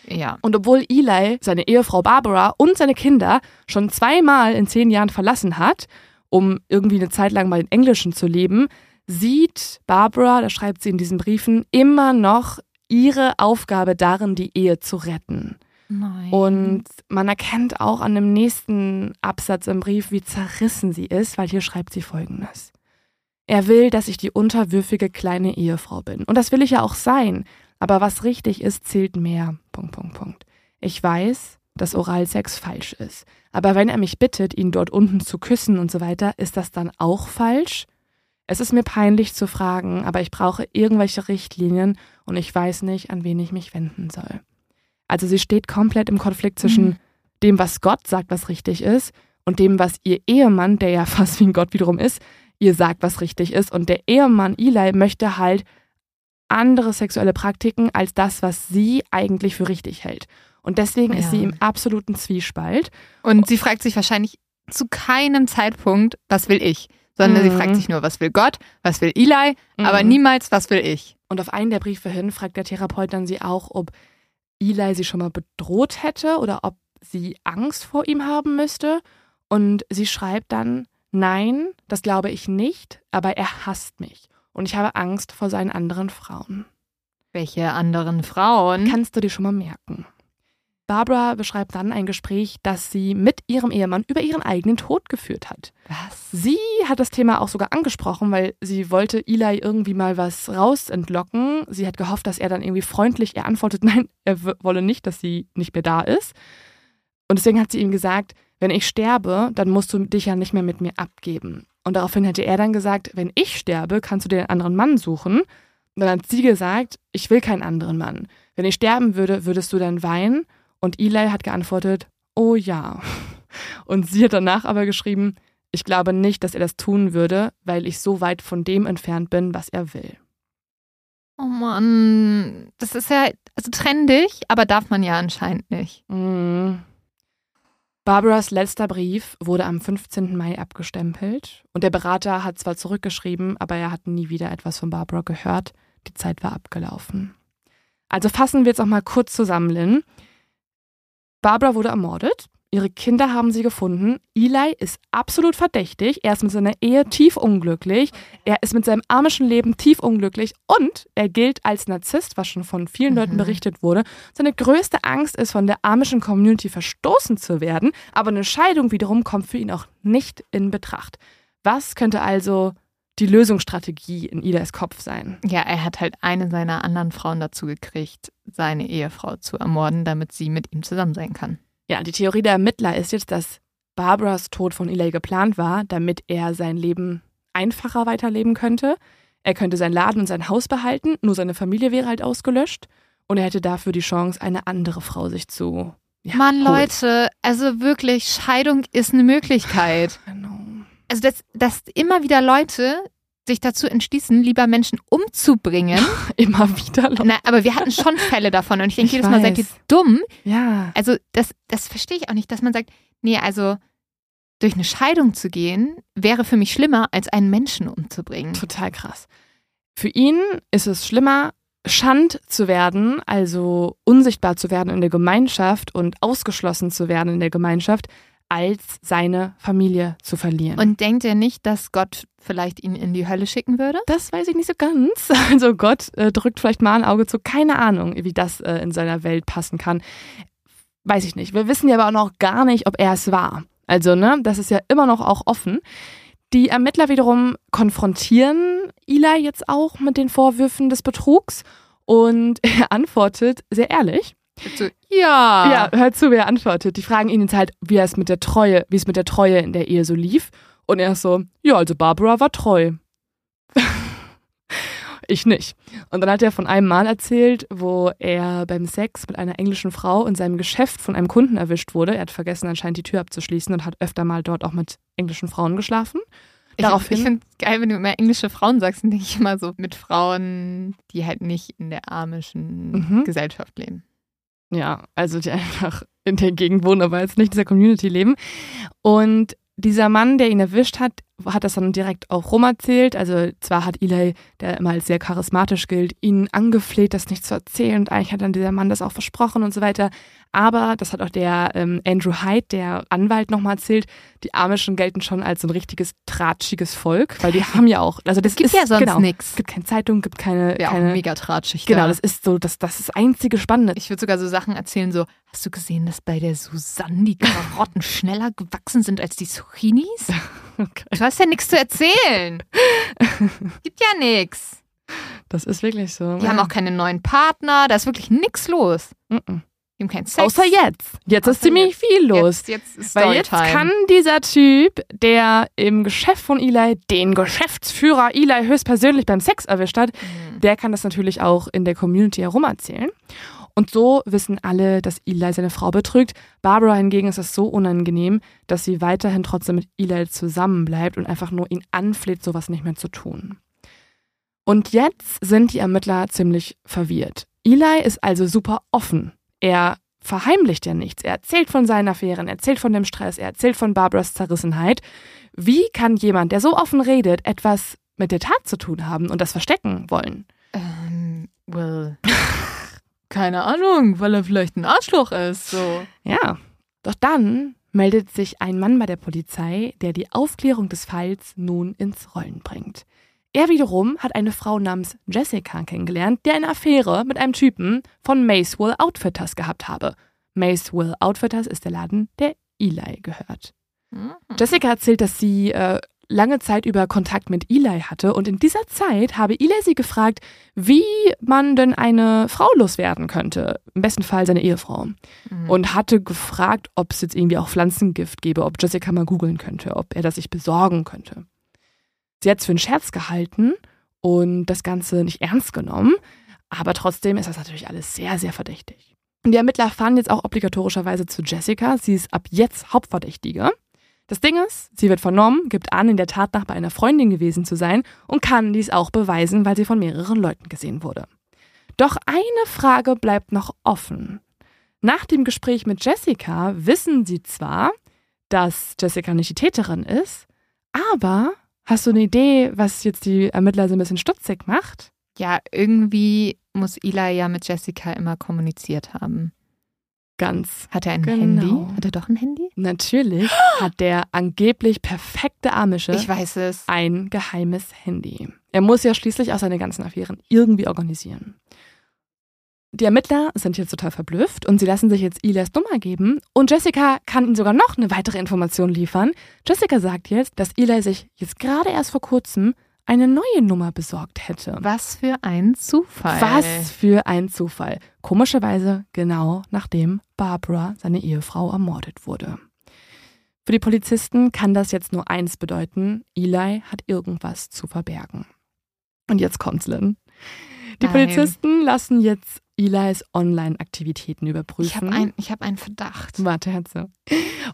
Ja. Und obwohl Eli seine Ehefrau Barbara und seine Kinder schon zweimal in zehn Jahren verlassen hat, um irgendwie eine Zeit lang mal in Englischen zu leben, sieht Barbara, da schreibt sie in diesen Briefen, immer noch ihre Aufgabe darin, die Ehe zu retten. Nein. Und man erkennt auch an dem nächsten Absatz im Brief, wie zerrissen sie ist, weil hier schreibt sie folgendes. Er will, dass ich die unterwürfige kleine Ehefrau bin. Und das will ich ja auch sein. Aber was richtig ist, zählt mehr. Punkt, Punkt, Punkt. Ich weiß, dass Oralsex falsch ist. Aber wenn er mich bittet, ihn dort unten zu küssen und so weiter, ist das dann auch falsch? Es ist mir peinlich zu fragen, aber ich brauche irgendwelche Richtlinien und ich weiß nicht, an wen ich mich wenden soll. Also sie steht komplett im Konflikt zwischen Mhm. dem, was Gott sagt, was richtig ist, und dem, was ihr Ehemann, der ja fast wie ein Gott wiederum ist, ihr sagt, was richtig ist. Und der Ehemann Eli möchte halt andere sexuelle Praktiken als das, was sie eigentlich für richtig hält. Und deswegen ist Ja. sie im absoluten Zwiespalt. Und sie fragt sich wahrscheinlich zu keinem Zeitpunkt, was will ich? Sondern sie Mhm. fragt sich nur, was will Gott, was will Eli, aber Mhm. niemals, was will ich? Und auf einen der Briefe hin fragt der Therapeut dann sie auch, ob Eli sie schon mal bedroht hätte oder ob sie Angst vor ihm haben müsste. Und sie schreibt dann, nein, das glaube ich nicht, aber er hasst mich. Und ich habe Angst vor seinen anderen Frauen. Welche anderen Frauen? Kannst du dir schon mal merken. Barbara beschreibt dann ein Gespräch, das sie mit ihrem Ehemann über ihren eigenen Tod geführt hat. was? Sie hat das Thema auch sogar angesprochen, weil sie wollte Eli irgendwie mal was rausentlocken. Sie hat gehofft, dass er dann irgendwie freundlich ihr antwortet, nein, er wolle nicht, dass sie nicht mehr da ist. Und deswegen hat sie ihm gesagt, wenn ich sterbe, dann musst du dich ja nicht mehr mit mir abgeben. Und daraufhin hätte er dann gesagt, wenn ich sterbe, kannst du dir einen anderen Mann suchen. Und dann hat sie gesagt, ich will keinen anderen Mann. Wenn ich sterben würde, würdest du dann weinen? Und Eli hat geantwortet, oh ja. Und sie hat danach aber geschrieben, ich glaube nicht, dass er das tun würde, weil ich so weit von dem entfernt bin, was er will. Oh Mann, das ist ja, also trenn dich, aber darf man ja anscheinend nicht. Mm. Barbaras letzter Brief wurde am 15. Mai abgestempelt und der Berater hat zwar zurückgeschrieben, aber er hat nie wieder etwas von Barbara gehört. Die Zeit war abgelaufen. Also fassen wir jetzt auch mal kurz zusammen, Lynn. Barbara wurde ermordet. Ihre Kinder haben sie gefunden. Eli ist absolut verdächtig. Er ist mit seiner Ehe tief unglücklich. Er ist mit seinem amischen Leben tief unglücklich. Und er gilt als Narzisst, was schon von vielen Leuten Mhm. berichtet wurde. Seine größte Angst ist, von der amischen Community verstoßen zu werden. Aber eine Scheidung wiederum kommt für ihn auch nicht in Betracht. Was könnte also die Lösungsstrategie in Idas Kopf sein? Ja, er hat halt eine seiner anderen Frauen dazu gekriegt, seine Ehefrau zu ermorden, damit sie mit ihm zusammen sein kann. Ja, die Theorie der Ermittler ist jetzt, dass Barbaras Tod von Eli geplant war, damit er sein Leben einfacher weiterleben könnte. Er könnte sein Laden und sein Haus behalten, nur seine Familie wäre halt ausgelöscht. Und er hätte dafür die Chance, eine andere Frau sich zu. Ja, Mann, holen. Leute, also wirklich, Scheidung ist eine Möglichkeit. Genau. Also, dass, dass immer wieder Leute sich dazu entschließen, lieber Menschen umzubringen. Immer wieder. Leute. Na, aber wir hatten schon Fälle davon und ich denke Ich jedes Mal, seid ihr dumm? Ja. Also, das, das verstehe ich auch nicht, dass man sagt, nee, also durch eine Scheidung zu gehen, wäre für mich schlimmer, als einen Menschen umzubringen. Total krass. Für ihn ist es schlimmer, Schand zu werden, also unsichtbar zu werden in der Gemeinschaft und ausgeschlossen zu werden in der Gemeinschaft, als seine Familie zu verlieren. Und denkt er nicht, dass Gott vielleicht ihn in die Hölle schicken würde? das weiß ich nicht so ganz. Also Gott äh, drückt vielleicht mal ein Auge zu. Keine Ahnung, wie das äh, in seiner Welt passen kann. Weiß ich nicht. Wir wissen ja aber auch noch gar nicht, ob er es war. Also, ne, das ist ja immer noch auch offen. Die Ermittler wiederum konfrontieren Eli jetzt auch mit den Vorwürfen des Betrugs und er antwortet sehr ehrlich. So, ja. Ja, hört zu, wie er antwortet. Die fragen ihn jetzt halt, wie es mit der Treue, wie es mit der Treue in der Ehe so lief. Und er ist so, ja, also Barbara war treu. Ich nicht. Und dann hat er von einem Mal erzählt, wo er beim Sex mit einer englischen Frau in seinem Geschäft von einem Kunden erwischt wurde. Er hat vergessen, anscheinend die Tür abzuschließen und hat öfter mal dort auch mit englischen Frauen geschlafen. Ich, Daraufhin- ich finde es geil, wenn du immer englische Frauen sagst, dann denke ich immer so mit Frauen, die halt nicht in der amischen Mhm. Gesellschaft leben. Ja, also die einfach in der Gegend wohnen, aber jetzt nicht in dieser Community leben. Und dieser Mann, der ihn erwischt hat, hat das dann direkt auch rumerzählt. Also zwar hat Eli, der immer als sehr charismatisch gilt, ihn angefleht, das nicht zu erzählen. Und eigentlich hat dann dieser Mann das auch versprochen und so weiter. Aber, das hat auch der ähm, Andrew Hyde, der Anwalt, nochmal erzählt, die Amischen gelten schon als so ein richtiges tratschiges Volk, weil die haben ja auch, also das Gibt ist, ja sonst genau, nix. Es gibt keine Zeitung, gibt keine, auch keine mega tratschig. genau, da. das ist so, das, das ist das einzige Spannende. Ich würde sogar so Sachen erzählen, so, hast du gesehen, dass bei der Susanne die Karotten schneller gewachsen sind als die Zucchinis? Okay. Du hast ja nichts zu erzählen. Gibt ja nichts. Das ist wirklich so. Die haben auch keine neuen Partner, da ist wirklich nichts los. Die haben keinen Sex. Außer jetzt. Jetzt ist Außer ziemlich viel los. Jetzt, jetzt ist Weil jetzt kann dieser Typ, der im Geschäft von Eli den Geschäftsführer Eli höchstpersönlich beim Sex erwischt hat, Mhm. der kann das natürlich auch in der Community herumerzählen. Und so wissen alle, dass Eli seine Frau betrügt. Barbara hingegen ist es so unangenehm, dass sie weiterhin trotzdem mit Eli zusammenbleibt und einfach nur ihn anfleht, sowas nicht mehr zu tun. Und jetzt sind die Ermittler ziemlich verwirrt. Eli ist also super offen. Er verheimlicht ja nichts. Er erzählt von seinen Affären, er erzählt von dem Stress, er erzählt von Barbaras Zerrissenheit. Wie kann jemand, der so offen redet, etwas mit der Tat zu tun haben und das verstecken wollen? Ähm, well. Keine Ahnung, weil er vielleicht ein Arschloch ist. So. Ja. Doch dann meldet sich ein Mann bei der Polizei, der die Aufklärung des Falls nun ins Rollen bringt. Er wiederum hat eine Frau namens Jessica kennengelernt, die eine Affäre mit einem Typen von Macewill Outfitters gehabt habe. Macewill Outfitters ist der Laden, der Eli gehört. Mhm. Jessica erzählt, dass sie äh, lange Zeit über Kontakt mit Eli hatte und in dieser Zeit habe Eli sie gefragt, wie man denn eine Frau loswerden könnte. Im besten Fall seine Ehefrau. Mhm. Und hatte gefragt, ob es jetzt irgendwie auch Pflanzengift gäbe, ob Jessica mal googeln könnte, ob er das sich besorgen könnte. Sie hat es für einen Scherz gehalten und das Ganze nicht ernst genommen, aber trotzdem ist das natürlich alles sehr, sehr verdächtig. Und die Ermittler fahren jetzt auch obligatorischerweise zu Jessica. Sie ist ab jetzt Hauptverdächtige. Das Ding ist, sie wird vernommen, gibt an, in der Tat nach bei einer Freundin gewesen zu sein und kann dies auch beweisen, weil sie von mehreren Leuten gesehen wurde. Doch eine Frage bleibt noch offen. Nach dem Gespräch mit Jessica wissen sie zwar, dass Jessica nicht die Täterin ist, aber hast du eine Idee, was jetzt die Ermittler so ein bisschen stutzig macht? Ja, irgendwie muss Eli ja mit Jessica immer kommuniziert haben. Ganz Hat er ein Genau. Handy? Hat er doch ein Handy? natürlich hat der angeblich perfekte Amische Ich weiß es. ein geheimes Handy. Er muss ja schließlich auch seine ganzen Affären irgendwie organisieren. Die Ermittler sind jetzt total verblüfft und sie lassen sich jetzt Elias Nummer geben und Jessica kann ihnen sogar noch eine weitere Information liefern. Jessica sagt jetzt, dass Eli sich jetzt gerade erst vor kurzem eine neue Nummer besorgt hätte. Was für ein Zufall. Was für ein Zufall. Komischerweise genau nachdem Barbara, seine Ehefrau, ermordet wurde. Für die Polizisten kann das jetzt nur eins bedeuten: Eli hat irgendwas zu verbergen. Und jetzt kommt's, Lynn. Die Nein. Polizisten lassen jetzt Elis Online-Aktivitäten überprüfen. Ich habe ein, ich hab einen Verdacht. Warte, Herze.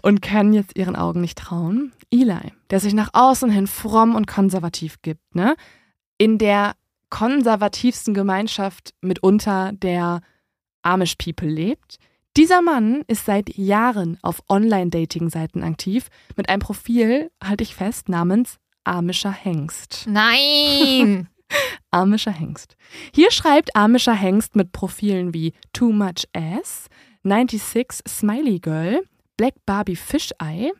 Und können jetzt ihren Augen nicht trauen. Eli, der sich nach außen hin fromm und konservativ gibt, ne? In der konservativsten Gemeinschaft mitunter der Amish People lebt. Dieser Mann ist seit Jahren auf Online-Dating-Seiten aktiv mit einem Profil, halte ich fest, namens Amischer Hengst. Nein! Amischer Hengst. Hier schreibt Amischer Hengst mit Profilen wie Too Much Ass, 96 Smiley Girl, Black Barbie Fisheye,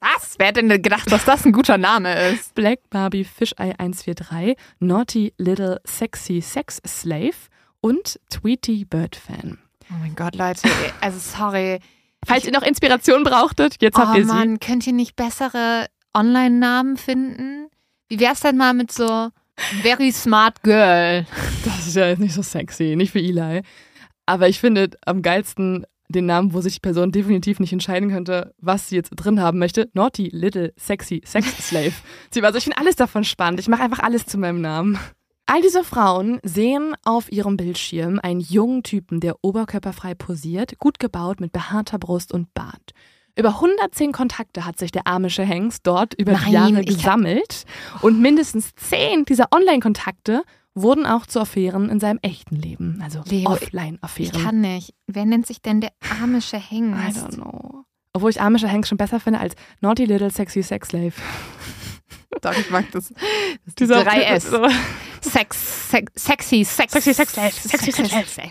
Was? Wer hätte denn gedacht, dass das ein guter Name ist? Black Barbie Fisheye 143, Naughty Little Sexy Sex Slave und Tweety Bird Fan. Oh mein Gott, Leute. Also sorry. Falls ihr noch Inspiration brauchtet, jetzt habt oh ihr sie. Mann, könnt ihr nicht bessere Online-Namen finden? Wie wär's denn mal mit so Very Smart Girl? Das ist ja jetzt nicht so sexy, nicht für Eli. Aber ich finde am geilsten den Namen, wo sich die Person definitiv nicht entscheiden könnte, was sie jetzt drin haben möchte. Naughty Little Sexy Sex Slave. sie war so, ich finde alles davon spannend. Ich mache einfach alles zu meinem Namen. All diese Frauen sehen auf ihrem Bildschirm einen jungen Typen, der oberkörperfrei posiert, gut gebaut mit behaarter Brust und Bart. Über 110 Kontakte hat sich der amische Hengst dort über die Nein, Jahre ich hab- gesammelt und mindestens 10 dieser Online-Kontakte wurden auch zu Affären in seinem echten Leben, also Leo, Ich Offline-Affären. kann nicht. Wer nennt sich denn der amische I Hengst? don't know. Obwohl ich amische Hengst schon besser finde als Naughty Little Sexy Sex Slave. Doch, ich mag das. das Dieser 3S. so- Sex, sex, sexy, sex, Sexy Sex Slave, sexy Sex Slave.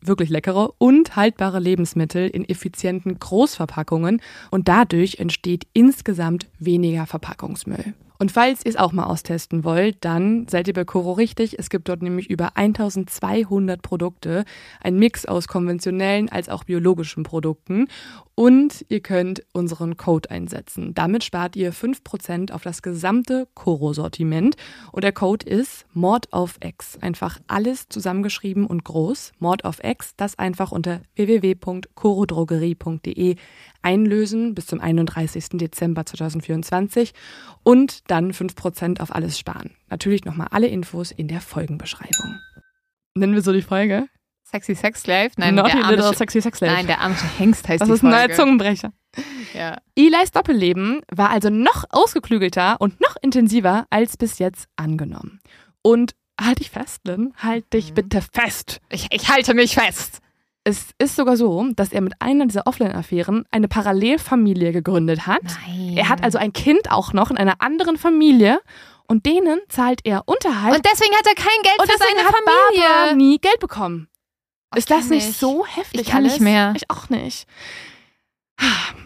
wirklich leckere und haltbare Lebensmittel in effizienten Großverpackungen und dadurch entsteht insgesamt weniger Verpackungsmüll. Und falls ihr es auch mal austesten wollt, dann seid ihr bei Coro richtig. Es gibt dort nämlich über 1200 Produkte, ein Mix aus konventionellen als auch biologischen Produkten. Und ihr könnt unseren Code einsetzen. Damit spart ihr 5% auf das gesamte Coro-Sortiment. Und der Code ist Mord auf X. Einfach alles zusammengeschrieben und groß. Mord auf X, das einfach unter www.corodrogerie.de einlösen bis zum 31. Dezember 2024 und dann 5% auf alles sparen. Natürlich nochmal alle Infos in der Folgenbeschreibung. Nennen wir so die Folge? Sexy Sex Slave? Nein, Naughty der Little amische, Sexy Sex Slave. nein, der amische Hengst heißt das die ist ein neuer. Zungenbrecher. Ja. Eli's Doppelleben war also noch ausgeklügelter und noch intensiver als bis jetzt angenommen. Und halt dich fest, Lynn, halt dich Mhm. bitte fest. Ich, ich halte mich fest. Es ist sogar so, dass er mit einer dieser Offline-Affären eine Parallelfamilie gegründet hat. Nein. Er hat also ein Kind auch noch in einer anderen Familie und denen zahlt er Unterhalt. Und deswegen hat er kein Geld Und für deswegen seine hat Familie. Barbara nie Geld bekommen. Ich ist das nicht nicht. so heftig Ich kann alles? nicht mehr. Ich auch nicht.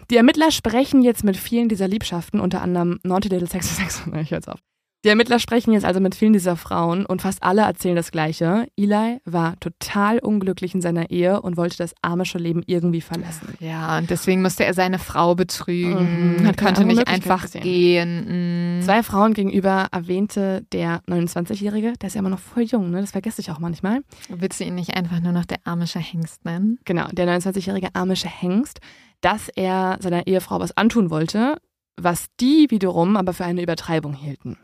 Die Ermittler sprechen jetzt mit vielen dieser Liebschaften, unter anderem Naughty Little Sexy Sex. Ich höre jetzt auf. Die Ermittler sprechen jetzt also mit vielen dieser Frauen und fast alle erzählen das Gleiche. Eli war total unglücklich in seiner Ehe und wollte das amische Leben irgendwie verlassen. Ja, und deswegen musste er seine Frau betrügen. Mhm, konnte nicht einfach gesehen. gehen. Mhm. Zwei Frauen gegenüber erwähnte der 29-Jährige, der ist ja immer noch voll jung, ne? das vergesse ich auch manchmal. Willst du ihn nicht einfach nur noch der amische Hengst nennen? genau, der 29-jährige amische Hengst, dass er seiner Ehefrau was antun wollte, was die wiederum aber für eine Übertreibung hielten.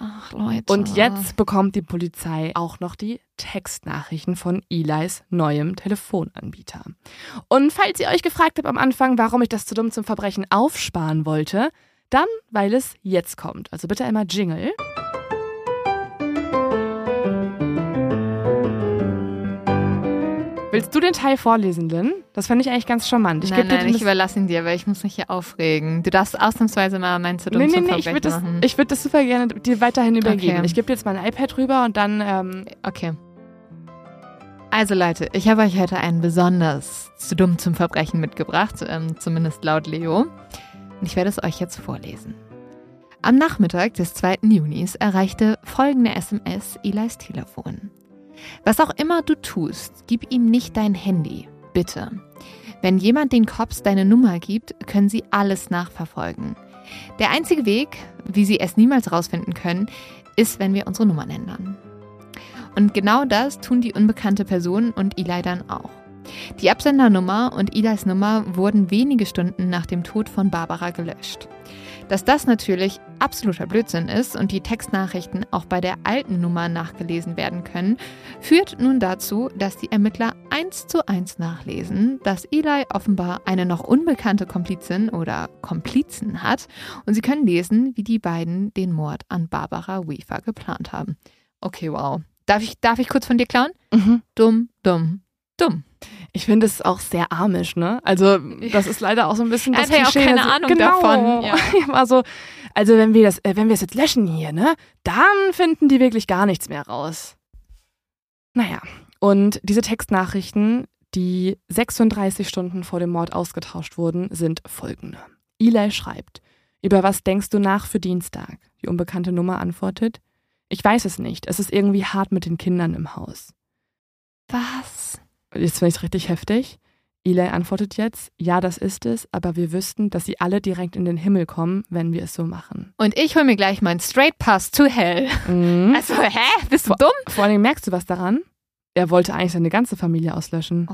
Ach, Leute. Und jetzt bekommt die Polizei auch noch die Textnachrichten von Elis neuem Telefonanbieter. Und falls ihr euch gefragt habt am Anfang, warum ich das zu dumm zum Verbrechen aufsparen wollte, dann, weil es jetzt kommt. Also bitte einmal Jingle. Willst du den Teil vorlesen, Lynn? Das fände ich eigentlich ganz charmant. Ich nein, dir nein, den ich überlasse ihn dir, weil ich muss mich hier aufregen. Du darfst ausnahmsweise mal mein zu dumm Nee, nee, nee, ich würde das, würd das super gerne dir weiterhin übergeben. Okay. Ich gebe dir jetzt mein iPad rüber und dann ähm, Okay. Also Leute, ich habe euch heute einen besonders zu dumm zum Verbrechen mitgebracht, ähm, zumindest laut Leo. Und ich werde es euch jetzt vorlesen. Am Nachmittag des 2. Junis erreichte folgende SMS Eli's Telefon. Was auch immer du tust, gib ihm nicht dein Handy, bitte. Wenn jemand den Cops deine Nummer gibt, können sie alles nachverfolgen. Der einzige Weg, wie sie es niemals rausfinden können, ist, wenn wir unsere Nummern ändern. Und genau das tun die unbekannte Person und Eli dann auch. Die Absendernummer und Eli's Nummer wurden wenige Stunden nach dem Tod von Barbara gelöscht. Dass das natürlich absoluter Blödsinn ist und die Textnachrichten auch bei der alten Nummer nachgelesen werden können, führt nun dazu, dass die Ermittler eins zu eins nachlesen, dass Eli offenbar eine noch unbekannte Komplizin oder Komplizen hat und sie können lesen, wie die beiden den Mord an Barbara Weaver geplant haben. Okay, wow. Darf ich, darf ich kurz von dir klauen? Mhm. Dumm, dumm, dumm. Ich finde es auch sehr amisch, ne? Also, das ist leider auch so ein bisschen das hatte ja auch Klischee. keine Also, Ahnung genau. davon, ja. Ich war so, also wenn wir das, äh, wenn wir es jetzt löschen hier, ne, dann finden die wirklich gar nichts mehr raus. Naja, und diese Textnachrichten, die 36 Stunden vor dem Mord ausgetauscht wurden, sind folgende. Eli schreibt, über was denkst du nach für Dienstag? Die unbekannte Nummer antwortet, ich weiß es nicht, es ist irgendwie hart mit den Kindern im Haus. Was? Jetzt finde ich es richtig heftig. Eli antwortet jetzt, ja, das ist es, aber wir wüssten, dass sie alle direkt in den Himmel kommen, wenn wir es so machen. Und ich hole mir gleich meinen Straight Pass to Hell. Mhm. Also, hä? Bist du dumm? Vor allem merkst du was daran? Er wollte eigentlich seine ganze Familie auslöschen.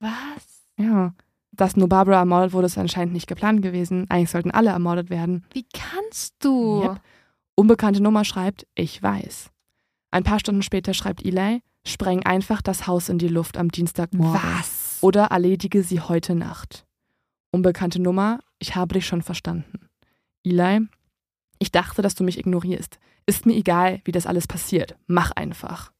Was? Ja. Dass nur Barbara ermordet wurde, ist anscheinend nicht geplant gewesen. Eigentlich sollten alle ermordet werden. Wie kannst du? Yep. Unbekannte Nummer schreibt, ich weiß. Ein paar Stunden später schreibt Eli, spreng einfach das Haus in die Luft am Dienstagmorgen. Was? Oder erledige sie heute Nacht. Unbekannte Nummer, ich habe dich schon verstanden. Eli, ich dachte, dass du mich ignorierst. Ist mir egal, wie das alles passiert. Mach einfach.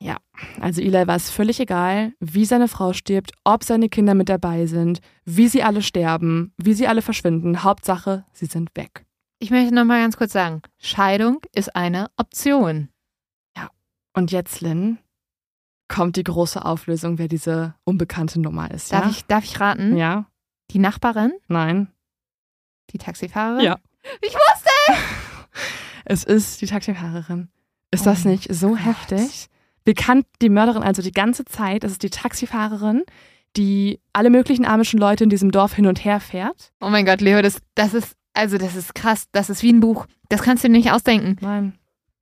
Ja, also Eli war es völlig egal, wie seine Frau stirbt, ob seine Kinder mit dabei sind, wie sie alle sterben, wie sie alle verschwinden. Hauptsache, sie sind weg. Ich möchte noch mal ganz kurz sagen, Scheidung ist eine Option. Und jetzt, Lynn, kommt die große Auflösung, wer diese unbekannte Nummer ist. Darf, ja? ich, darf ich raten? Ja? Die Nachbarin? Nein? Die Taxifahrerin? Ja. Ich wusste! Es ist die Taxifahrerin. Ist Oh das nicht so Gott. heftig? Wir kannten die Mörderin also die ganze Zeit. Es ist die Taxifahrerin, die alle möglichen amischen Leute in diesem Dorf hin und her fährt. Oh mein Gott, Leo, das, das ist, also das ist krass. Das ist wie ein Buch. Das kannst du dir nicht ausdenken. Nein.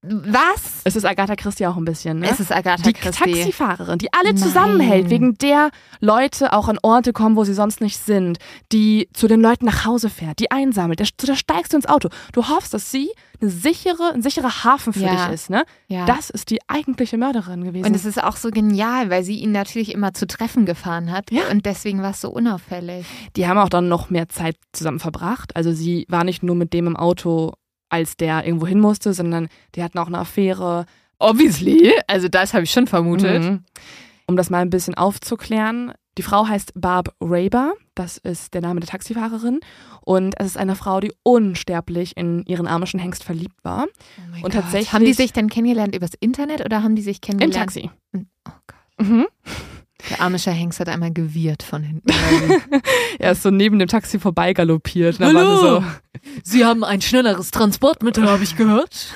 Was? Es ist Agatha Christie auch ein bisschen, ne? Es ist Agatha die Christie. Taxifahrerin, die alle Nein. zusammenhält, wegen der Leute auch an Orte kommen, wo sie sonst nicht sind, die zu den Leuten nach Hause fährt, die einsammelt, der, da steigst du ins Auto. Du hoffst, dass sie eine sichere, ein sicherer Hafen für Ja. dich ist, ne? Ja. Das ist die eigentliche Mörderin gewesen. und es ist auch so genial, weil sie ihn natürlich immer zu Treffen gefahren hat. Ja. Und deswegen war es so unauffällig. die haben auch dann noch mehr Zeit zusammen verbracht. Also sie war nicht nur mit dem im Auto, als der irgendwo hin musste, sondern die hatten auch eine Affäre. Obviously. Also das habe ich schon vermutet. Mhm. Um das mal ein bisschen aufzuklären. Die Frau heißt Barb Raber, das ist der Name der Taxifahrerin. Und es ist eine Frau, die unsterblich in ihren amischen Hengst verliebt war. Oh Und Gott. tatsächlich- Haben die sich denn kennengelernt übers Internet oder haben die sich Im kennengelernt? Taxi. Oh Gott. Mhm. Der amische Hengst hat einmal gewirrt von hinten. Er ist so neben dem Taxi vorbeigaloppiert. Da Hallo. so, Sie haben ein schnelleres Transportmittel, habe ich gehört.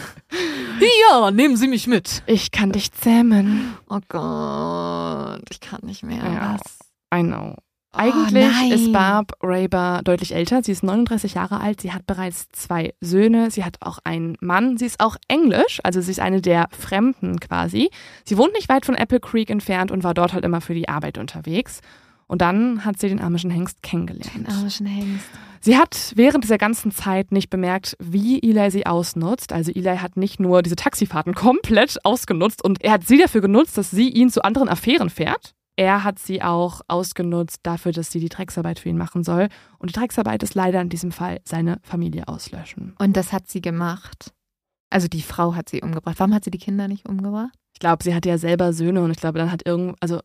Ja, nehmen Sie mich mit. ich kann dich zähmen. Oh Gott, ich kann nicht mehr. Ja. Was? I know. Oh, Eigentlich nein. ist Barb Raber deutlich älter. Sie ist 39 Jahre alt. Sie hat bereits zwei Söhne. Sie hat auch einen Mann. Sie ist auch englisch, also sie ist eine der Fremden quasi. Sie wohnt nicht weit von Apple Creek entfernt und war dort halt immer für die Arbeit unterwegs. Und dann hat sie den amischen Hengst kennengelernt. Den amischen Hengst. Sie hat während dieser ganzen Zeit nicht bemerkt, wie Eli sie ausnutzt. Also Eli hat nicht nur diese Taxifahrten komplett ausgenutzt und er hat sie dafür genutzt, dass sie ihn zu anderen Affären fährt. Er hat sie auch ausgenutzt dafür, dass sie die Drecksarbeit für ihn machen soll. Und die Drecksarbeit ist leider in diesem Fall seine Familie auslöschen. Und das hat sie gemacht. Also die Frau hat sie umgebracht. Warum hat sie die Kinder nicht umgebracht? Ich glaube, sie hatte ja selber Söhne und ich glaube, dann hat irgend, also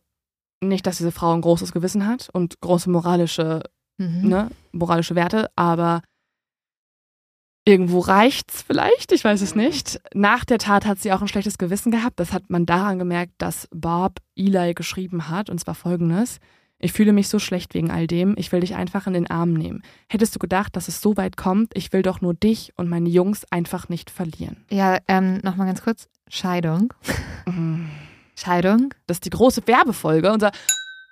nicht, dass diese Frau ein großes Gewissen hat und große moralische Mhm. ne, moralische Werte, aber irgendwo reicht's vielleicht, ich weiß es nicht. Nach der Tat hat sie auch ein schlechtes Gewissen gehabt. Das hat man daran gemerkt, dass Bob Eli geschrieben hat, und zwar folgendes. Ich fühle mich so schlecht wegen all dem. Ich will dich einfach in den Arm nehmen. Hättest du gedacht, dass es so weit kommt? Ich will doch nur dich und meine Jungs einfach nicht verlieren. Ja, ähm, nochmal ganz kurz. Scheidung. Mhm. Scheidung. Das ist die große Werbefolge. Unser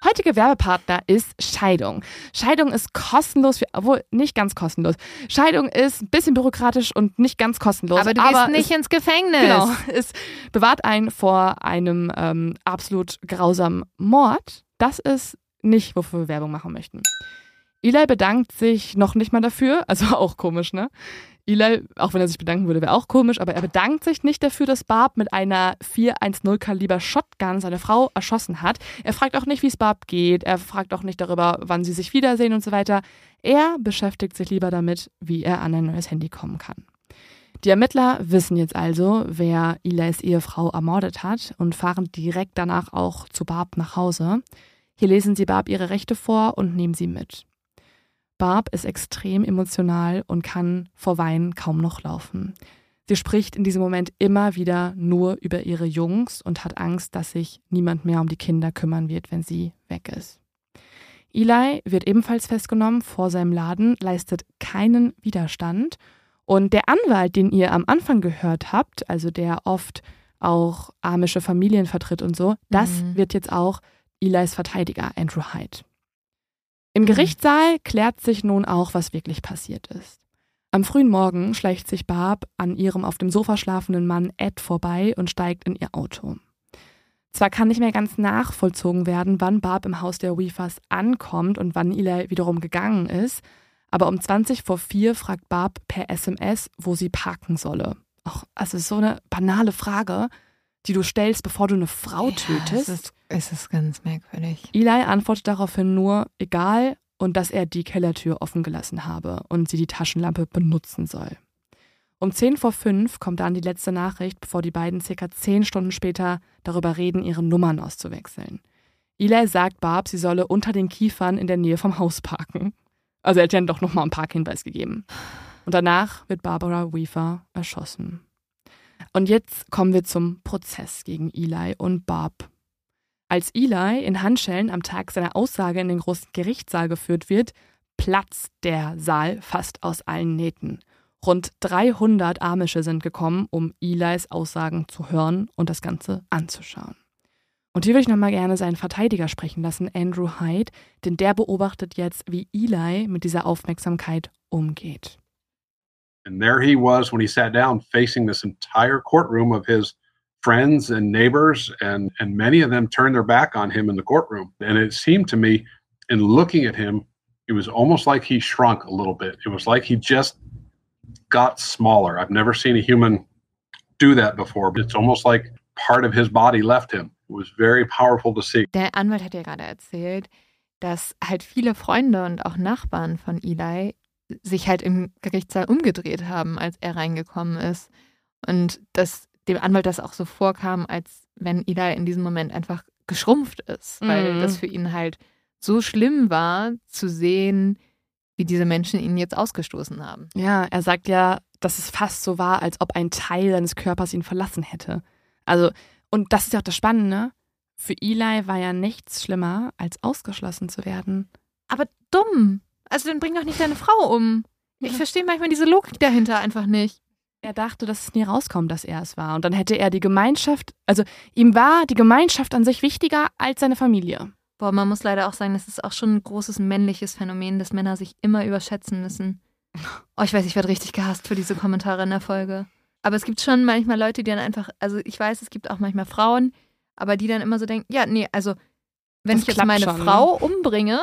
heutige Werbepartner ist Scheidung. Scheidung ist kostenlos, für, obwohl nicht ganz kostenlos. Scheidung ist ein bisschen bürokratisch und nicht ganz kostenlos. Aber du gehst nicht ins Gefängnis. Genau, es bewahrt einen vor einem ähm, absolut grausamen Mord. Das ist nicht, wofür wir Werbung machen möchten. Eli bedankt sich noch nicht mal dafür, also auch komisch, ne? Eli, auch wenn er sich bedanken würde, wäre auch komisch, aber er bedankt sich nicht dafür, dass Barb mit einer 410 Kaliber Shotgun seine Frau erschossen hat. Er fragt auch nicht, wie es Barb geht. Er fragt auch nicht darüber, wann sie sich wiedersehen und so weiter. Er beschäftigt sich lieber damit, wie er an ein neues Handy kommen kann. Die Ermittler wissen jetzt also, wer Eli's Ehefrau ermordet hat und fahren direkt danach auch zu Barb nach Hause. Hier lesen sie Barb ihre Rechte vor und nehmen sie mit. Barb ist extrem emotional und kann vor Weinen kaum noch laufen. Sie spricht in diesem Moment immer wieder nur über ihre Jungs und hat Angst, dass sich niemand mehr um die Kinder kümmern wird, wenn sie weg ist. Eli wird ebenfalls festgenommen vor seinem Laden, leistet keinen Widerstand. Und der Anwalt, den ihr am Anfang gehört habt, also der oft auch amische Familien vertritt und so, das Mhm. wird jetzt auch Elis Verteidiger, Andrew Hyde. Im Gerichtssaal klärt sich nun auch, was wirklich passiert ist. Am frühen Morgen schleicht sich Barb an ihrem auf dem Sofa schlafenden Mann Ed vorbei und steigt in ihr Auto. Zwar kann nicht mehr ganz nachvollzogen werden, wann Barb im Haus der Weavers ankommt und wann Eli wiederum gegangen ist, aber um 20 vor 4 fragt Barb per SMS, wo sie parken solle. Auch, also so eine banale Frage, die du stellst, bevor du eine Frau tötest. Ja, es, ist, es ist ganz merkwürdig. Eli antwortet daraufhin nur, egal, und dass er die Kellertür offen gelassen habe und sie die Taschenlampe benutzen soll. Um 10 vor 5 kommt dann die letzte Nachricht, bevor die beiden circa 10 Stunden später darüber reden, ihre Nummern auszuwechseln. Eli sagt Barb, sie solle unter den Kiefern in der Nähe vom Haus parken. Also er hat ja doch nochmal einen Parkhinweis gegeben. Und danach wird Barbara Weaver erschossen. Und jetzt kommen wir zum Prozess gegen Eli und Barb. Als Eli in Handschellen am Tag seiner Aussage in den großen Gerichtssaal geführt wird, platzt der Saal fast aus allen Nähten. Rund 300 Amische sind gekommen, um Elis Aussagen zu hören und das Ganze anzuschauen. Und hier würde ich nochmal gerne seinen Verteidiger sprechen lassen, Andrew Hyde, denn der beobachtet jetzt, wie Eli mit dieser Aufmerksamkeit umgeht. And there he was when he sat down facing this entire courtroom of his friends and neighbors, and, and many of them turned their back on him in the courtroom. And it seemed to me, in looking at him, it was almost like he shrunk a little bit. It was like he just got smaller. I've never seen a human do that before, but it's almost like part of his body left him. It was very powerful to see. Der Anwalt hat ja gerade erzählt, dass halt viele Freunde und auch Nachbarn von Eli sich halt im Gerichtssaal umgedreht haben, als er reingekommen ist. Und dass dem Anwalt das auch so vorkam, als wenn Eli in diesem Moment einfach geschrumpft ist, weil Mhm. das für ihn halt so schlimm war, zu sehen, wie diese Menschen ihn jetzt ausgestoßen haben. Ja, er sagt ja, dass es fast so war, als ob ein Teil seines Körpers ihn verlassen hätte. Also, und das ist ja auch das Spannende. Für Eli war ja nichts schlimmer, als ausgeschlossen zu werden. Aber dumm. Also dann bring doch nicht deine Frau um. Ich verstehe manchmal diese Logik dahinter einfach nicht. Er dachte, dass es nie rauskommt, dass er es war. Und dann hätte er die Gemeinschaft, also ihm war die Gemeinschaft an sich wichtiger als seine Familie. Boah, man muss leider auch sagen, das ist auch schon ein großes männliches Phänomen, dass Männer sich immer überschätzen müssen. Oh, ich weiß, ich werde richtig gehasst für diese Kommentare in der Folge. Aber es gibt schon manchmal Leute, die dann einfach, also ich weiß, es gibt auch manchmal Frauen, aber die dann immer so denken, ja, nee, also wenn Das ich jetzt meine schon, ne? Frau umbringe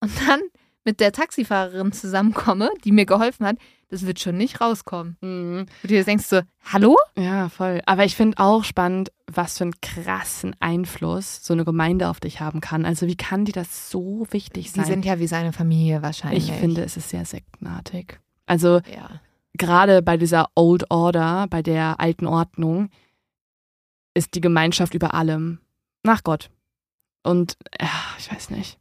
und dann mit der Taxifahrerin zusammenkomme, die mir geholfen hat, das wird schon nicht rauskommen. Mhm. Und du denkst so, hallo? Ja, voll. Aber ich finde auch spannend, was für einen krassen Einfluss so eine Gemeinde auf dich haben kann. Also wie kann die das so wichtig Die sein? sind ja wie seine Familie wahrscheinlich. ich finde, es ist sehr sektenartig. Also Ja. gerade bei dieser Old Order, bei der alten Ordnung, ist die Gemeinschaft über allem. Nach Gott. Und ja, ich weiß nicht.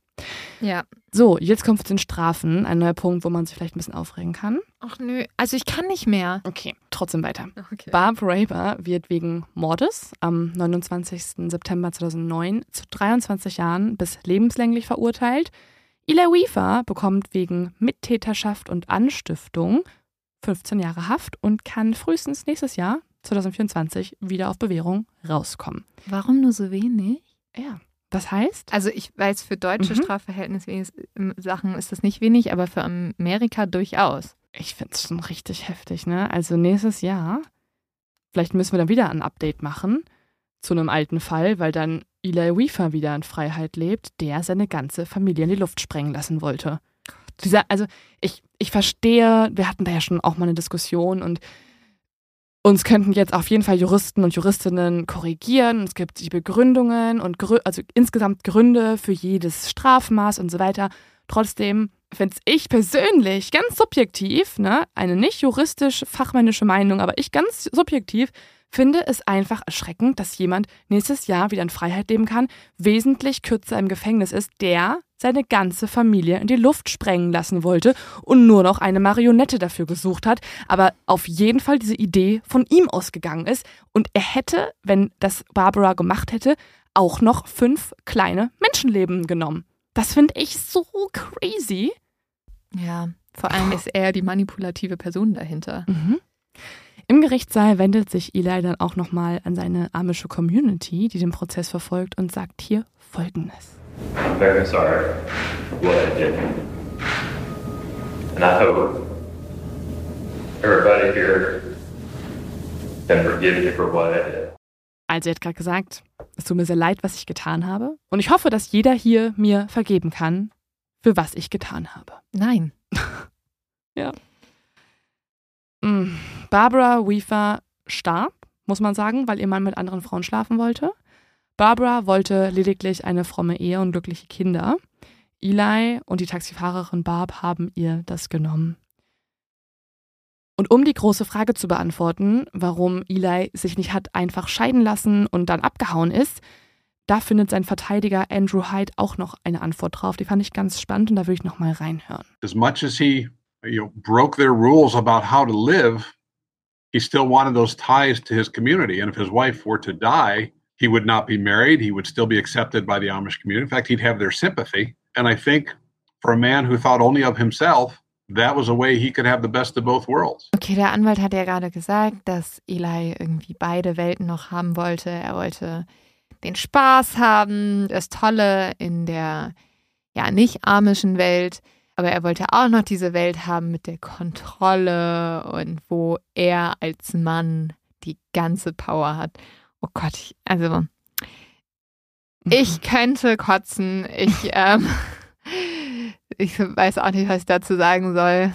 Ja. So, jetzt kommt es den Strafen. Ein neuer Punkt, wo man sich vielleicht ein bisschen aufregen kann. Ach nö, also ich kann nicht mehr. Okay, trotzdem weiter. Okay. Barb Raber wird wegen Mordes am 29. September 2009 zu 23 Jahren bis lebenslänglich verurteilt. Eli Weaver bekommt wegen Mittäterschaft und Anstiftung 15 Jahre Haft und kann frühestens nächstes Jahr, 2024, wieder auf Bewährung rauskommen. Warum nur so wenig? Ja, Das heißt? Also ich weiß, für deutsche Mhm. Strafverhältnisse Sachen ist das nicht wenig, aber für Amerika durchaus. Ich finde es schon richtig heftig, ne? Also nächstes Jahr, vielleicht müssen wir dann wieder ein Update machen zu einem alten Fall, weil dann Eli Weaver wieder in Freiheit lebt, der seine ganze Familie in die Luft sprengen lassen wollte. Dieser, also ich, ich verstehe, wir hatten da ja schon auch mal eine Diskussion und uns könnten jetzt auf jeden Fall Juristen und Juristinnen korrigieren. Es gibt die Begründungen und Grü also insgesamt Gründe für jedes Strafmaß und so weiter. Trotzdem finde ich persönlich ganz subjektiv, ne, eine nicht juristisch fachmännische Meinung, aber ich ganz subjektiv finde es einfach erschreckend, dass jemand nächstes Jahr wieder in Freiheit leben kann, wesentlich kürzer im Gefängnis ist, der seine ganze Familie in die Luft sprengen lassen wollte und nur noch eine Marionette dafür gesucht hat, aber auf jeden Fall diese Idee von ihm ausgegangen ist und er hätte, wenn das Barbara gemacht hätte, auch noch fünf kleine Menschenleben genommen. Das finde ich so crazy. Ja, vor allem ist er die manipulative Person dahinter. Mhm. Im Gerichtssaal wendet sich Eli dann auch nochmal an seine amische Community, die den Prozess verfolgt, und sagt hier Folgendes. I'm very sorry for what I did. And I hope everybody here can forgive me for what I did. Also er hat gerade gesagt, es tut mir sehr leid, was ich getan habe. Und ich hoffe, dass jeder hier mir vergeben kann, für was ich getan habe. Nein. Mm. Barbara Weaver starb, muss man sagen, weil ihr Mann mit anderen Frauen schlafen wollte. Barbara wollte lediglich eine fromme Ehe und glückliche Kinder. Eli und die Taxifahrerin Barb haben ihr das genommen. Und um die große Frage zu beantworten, warum Eli sich nicht hat einfach scheiden lassen und dann abgehauen ist, da findet sein Verteidiger Andrew Hyde auch noch eine Antwort drauf. Die fand ich ganz spannend und da würde ich noch mal reinhören. As much as he you know broke their rules about how to live, he still wanted those ties to his community. And if his wife were to die, he would not be married. He would still be accepted by the Amish community. In fact, he'd have their sympathy. And I think for a man who thought only of himself, that was a way he could have the best of both worlds. Okay, der Anwalt hat ja gerade gesagt, dass Eli irgendwie beide Welten noch haben wollte. Er wollte den Spaß haben, das Tolle in der ja nicht amischen Welt, aber er wollte auch noch diese Welt haben mit der Kontrolle und wo er als Mann die ganze Power hat. Oh Gott, ich, also ich könnte kotzen. Ich, ähm, ich weiß auch nicht, was ich dazu sagen soll.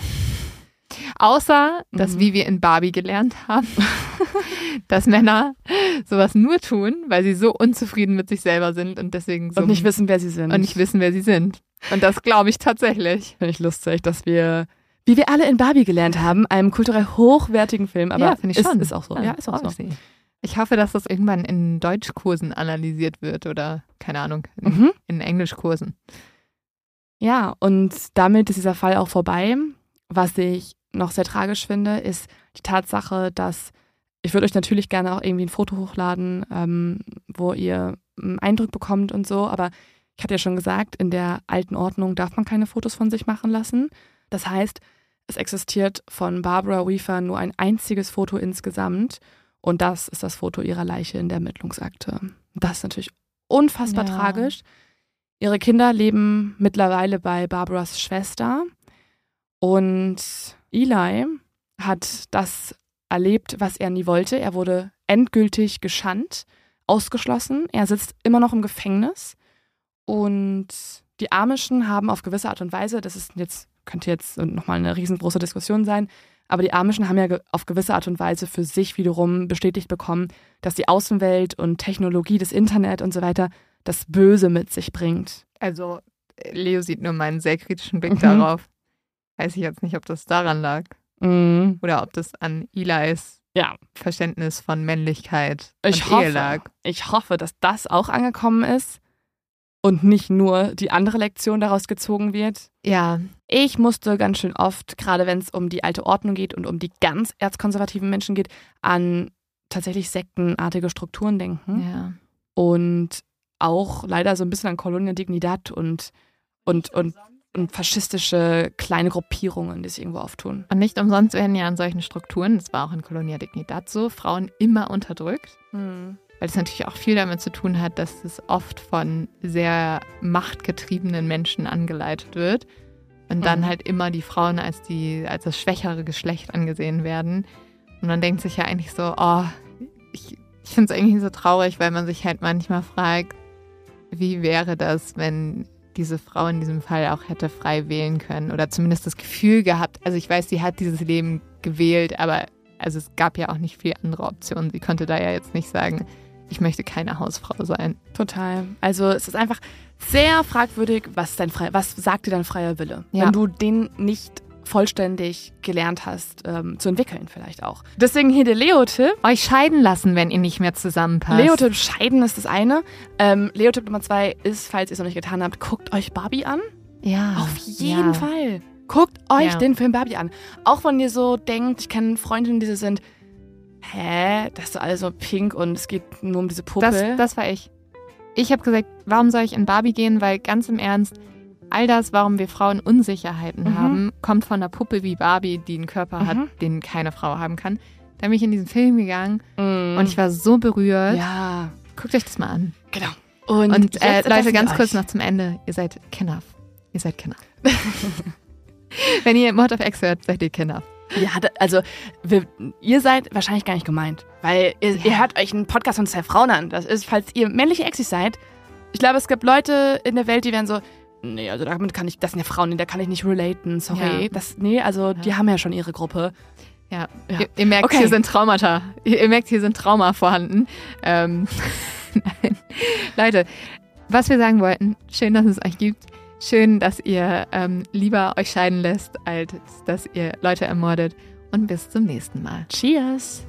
Außer, dass, Mhm. wie wir in Barbie gelernt haben, dass Männer sowas nur tun, weil sie so unzufrieden mit sich selber sind und deswegen so Und nicht wissen, wer sie sind. und nicht wissen, wer sie sind. Und das glaube ich tatsächlich. Finde ich lustig, dass wir, wie wir alle in Barbie gelernt haben, einem kulturell hochwertigen Film, aber ja, finde ich ist, schon. ist auch so. Ja, ist auch so. Ich hoffe, dass das irgendwann in Deutschkursen analysiert wird oder, keine Ahnung, in, Mhm. in Englischkursen. Ja, und damit ist dieser Fall auch vorbei. Was ich noch sehr tragisch finde, ist die Tatsache, dass ich würde euch natürlich gerne auch irgendwie ein Foto hochladen, ähm, wo ihr einen Eindruck bekommt und so, aber ich hatte ja schon gesagt, in der alten Ordnung darf man keine Fotos von sich machen lassen. Das heißt, es existiert von Barbara Weaver nur ein einziges Foto insgesamt und das ist das Foto ihrer Leiche in der Ermittlungsakte. Das ist natürlich unfassbar Ja. tragisch. Ihre Kinder leben mittlerweile bei Barbaras Schwester und Eli hat das erlebt, was er nie wollte. Er wurde endgültig geschandt, ausgeschlossen. Er sitzt immer noch im Gefängnis und die Amischen haben auf gewisse Art und Weise, das ist jetzt, könnte jetzt nochmal eine riesengroße Diskussion sein, aber die Amischen haben ja auf gewisse Art und Weise für sich wiederum bestätigt bekommen, dass die Außenwelt und Technologie, das Internet und so weiter das Böse mit sich bringt. Also, Leo sieht nur meinen sehr kritischen Blick Mhm. darauf. Weiß ich jetzt nicht, ob das daran lag Mhm. oder ob das an Elis Ja, Verständnis von Männlichkeit ich und Ehe hoffe, lag. ich hoffe, dass das auch angekommen ist und nicht nur die andere Lektion daraus gezogen wird. Ja, Ich musste ganz schön oft, gerade wenn es um die alte Ordnung geht und um die ganz erzkonservativen Menschen geht, an tatsächlich sektenartige Strukturen denken. ja. Und auch leider so ein bisschen an Colonia Dignidad und, und, und, und faschistische kleine Gruppierungen, die sich irgendwo auftun. Und nicht umsonst werden ja an solchen Strukturen, das war auch in Colonia Dignidad so, Frauen immer unterdrückt. weil es natürlich auch viel damit zu tun hat, dass es oft von sehr machtgetriebenen Menschen angeleitet wird und dann Mhm. halt immer die Frauen als die als das schwächere Geschlecht angesehen werden. Und man denkt sich ja eigentlich so, oh, ich, ich finde es irgendwie so traurig, weil man sich halt manchmal fragt, wie wäre das, wenn diese Frau in diesem Fall auch hätte frei wählen können oder zumindest das Gefühl gehabt. Also ich weiß, sie hat dieses Leben gewählt, aber also es gab ja auch nicht viel andere Optionen. Sie konnte da ja jetzt nicht sagen, ich möchte keine Hausfrau sein. Total. Also es ist einfach sehr fragwürdig, was dein frei, was sagt dir dein freier Wille, Ja. wenn du den nicht vollständig gelernt hast ähm, zu entwickeln vielleicht auch. Deswegen hier der Leo-Tipp. Euch scheiden lassen, wenn ihr nicht mehr zusammenpasst. Leo-Tipp scheiden ist das eine. Ähm, Leo-Tipp Nummer zwei ist, falls ihr es noch nicht getan habt, guckt euch Barbie an. ja. Auf jeden ja. Fall. Guckt euch Ja. den Film Barbie an. Auch wenn ihr so denkt, ich kenne Freundinnen, die so sind, hä, das ist alles so pink und es geht nur um diese Puppe. Das, das war ich. Ich habe gesagt, warum soll ich in Barbie gehen? Weil ganz im Ernst, all das, warum wir Frauen Unsicherheiten Mhm. haben, kommt von einer Puppe wie Barbie, die einen Körper Mhm. hat, den keine Frau haben kann. Da bin ich in diesen Film gegangen Mm. und ich war so berührt. Ja, Guckt euch das mal an. genau. Und, Und, äh, Leute, ganz kurz noch zum Ende. Ihr seid Kinder. Ihr seid Kinder. Wenn ihr Mord of X hört, seid ihr Kinder. Ja, also wir, ihr seid wahrscheinlich gar nicht gemeint, weil ihr, ihr hört euch einen Podcast von zwei Frauen an. Das ist, falls ihr männliche Exis seid. Ich glaube, es gibt Leute in der Welt, die werden so, nee, also damit kann ich, das sind ja Frauen, da kann ich nicht relaten, sorry. Ja. Das, nee, also die haben ja schon ihre Gruppe. Ja, Ja. Ihr, ihr merkt, Okay. hier sind Traumata. Ihr, ihr merkt, hier sind Trauma vorhanden. Ähm, nein. Leute, was wir sagen wollten, schön, dass es euch gibt. Schön, dass ihr ähm, lieber euch scheiden lässt, als dass ihr Leute ermordet. Und bis zum nächsten Mal. Cheers!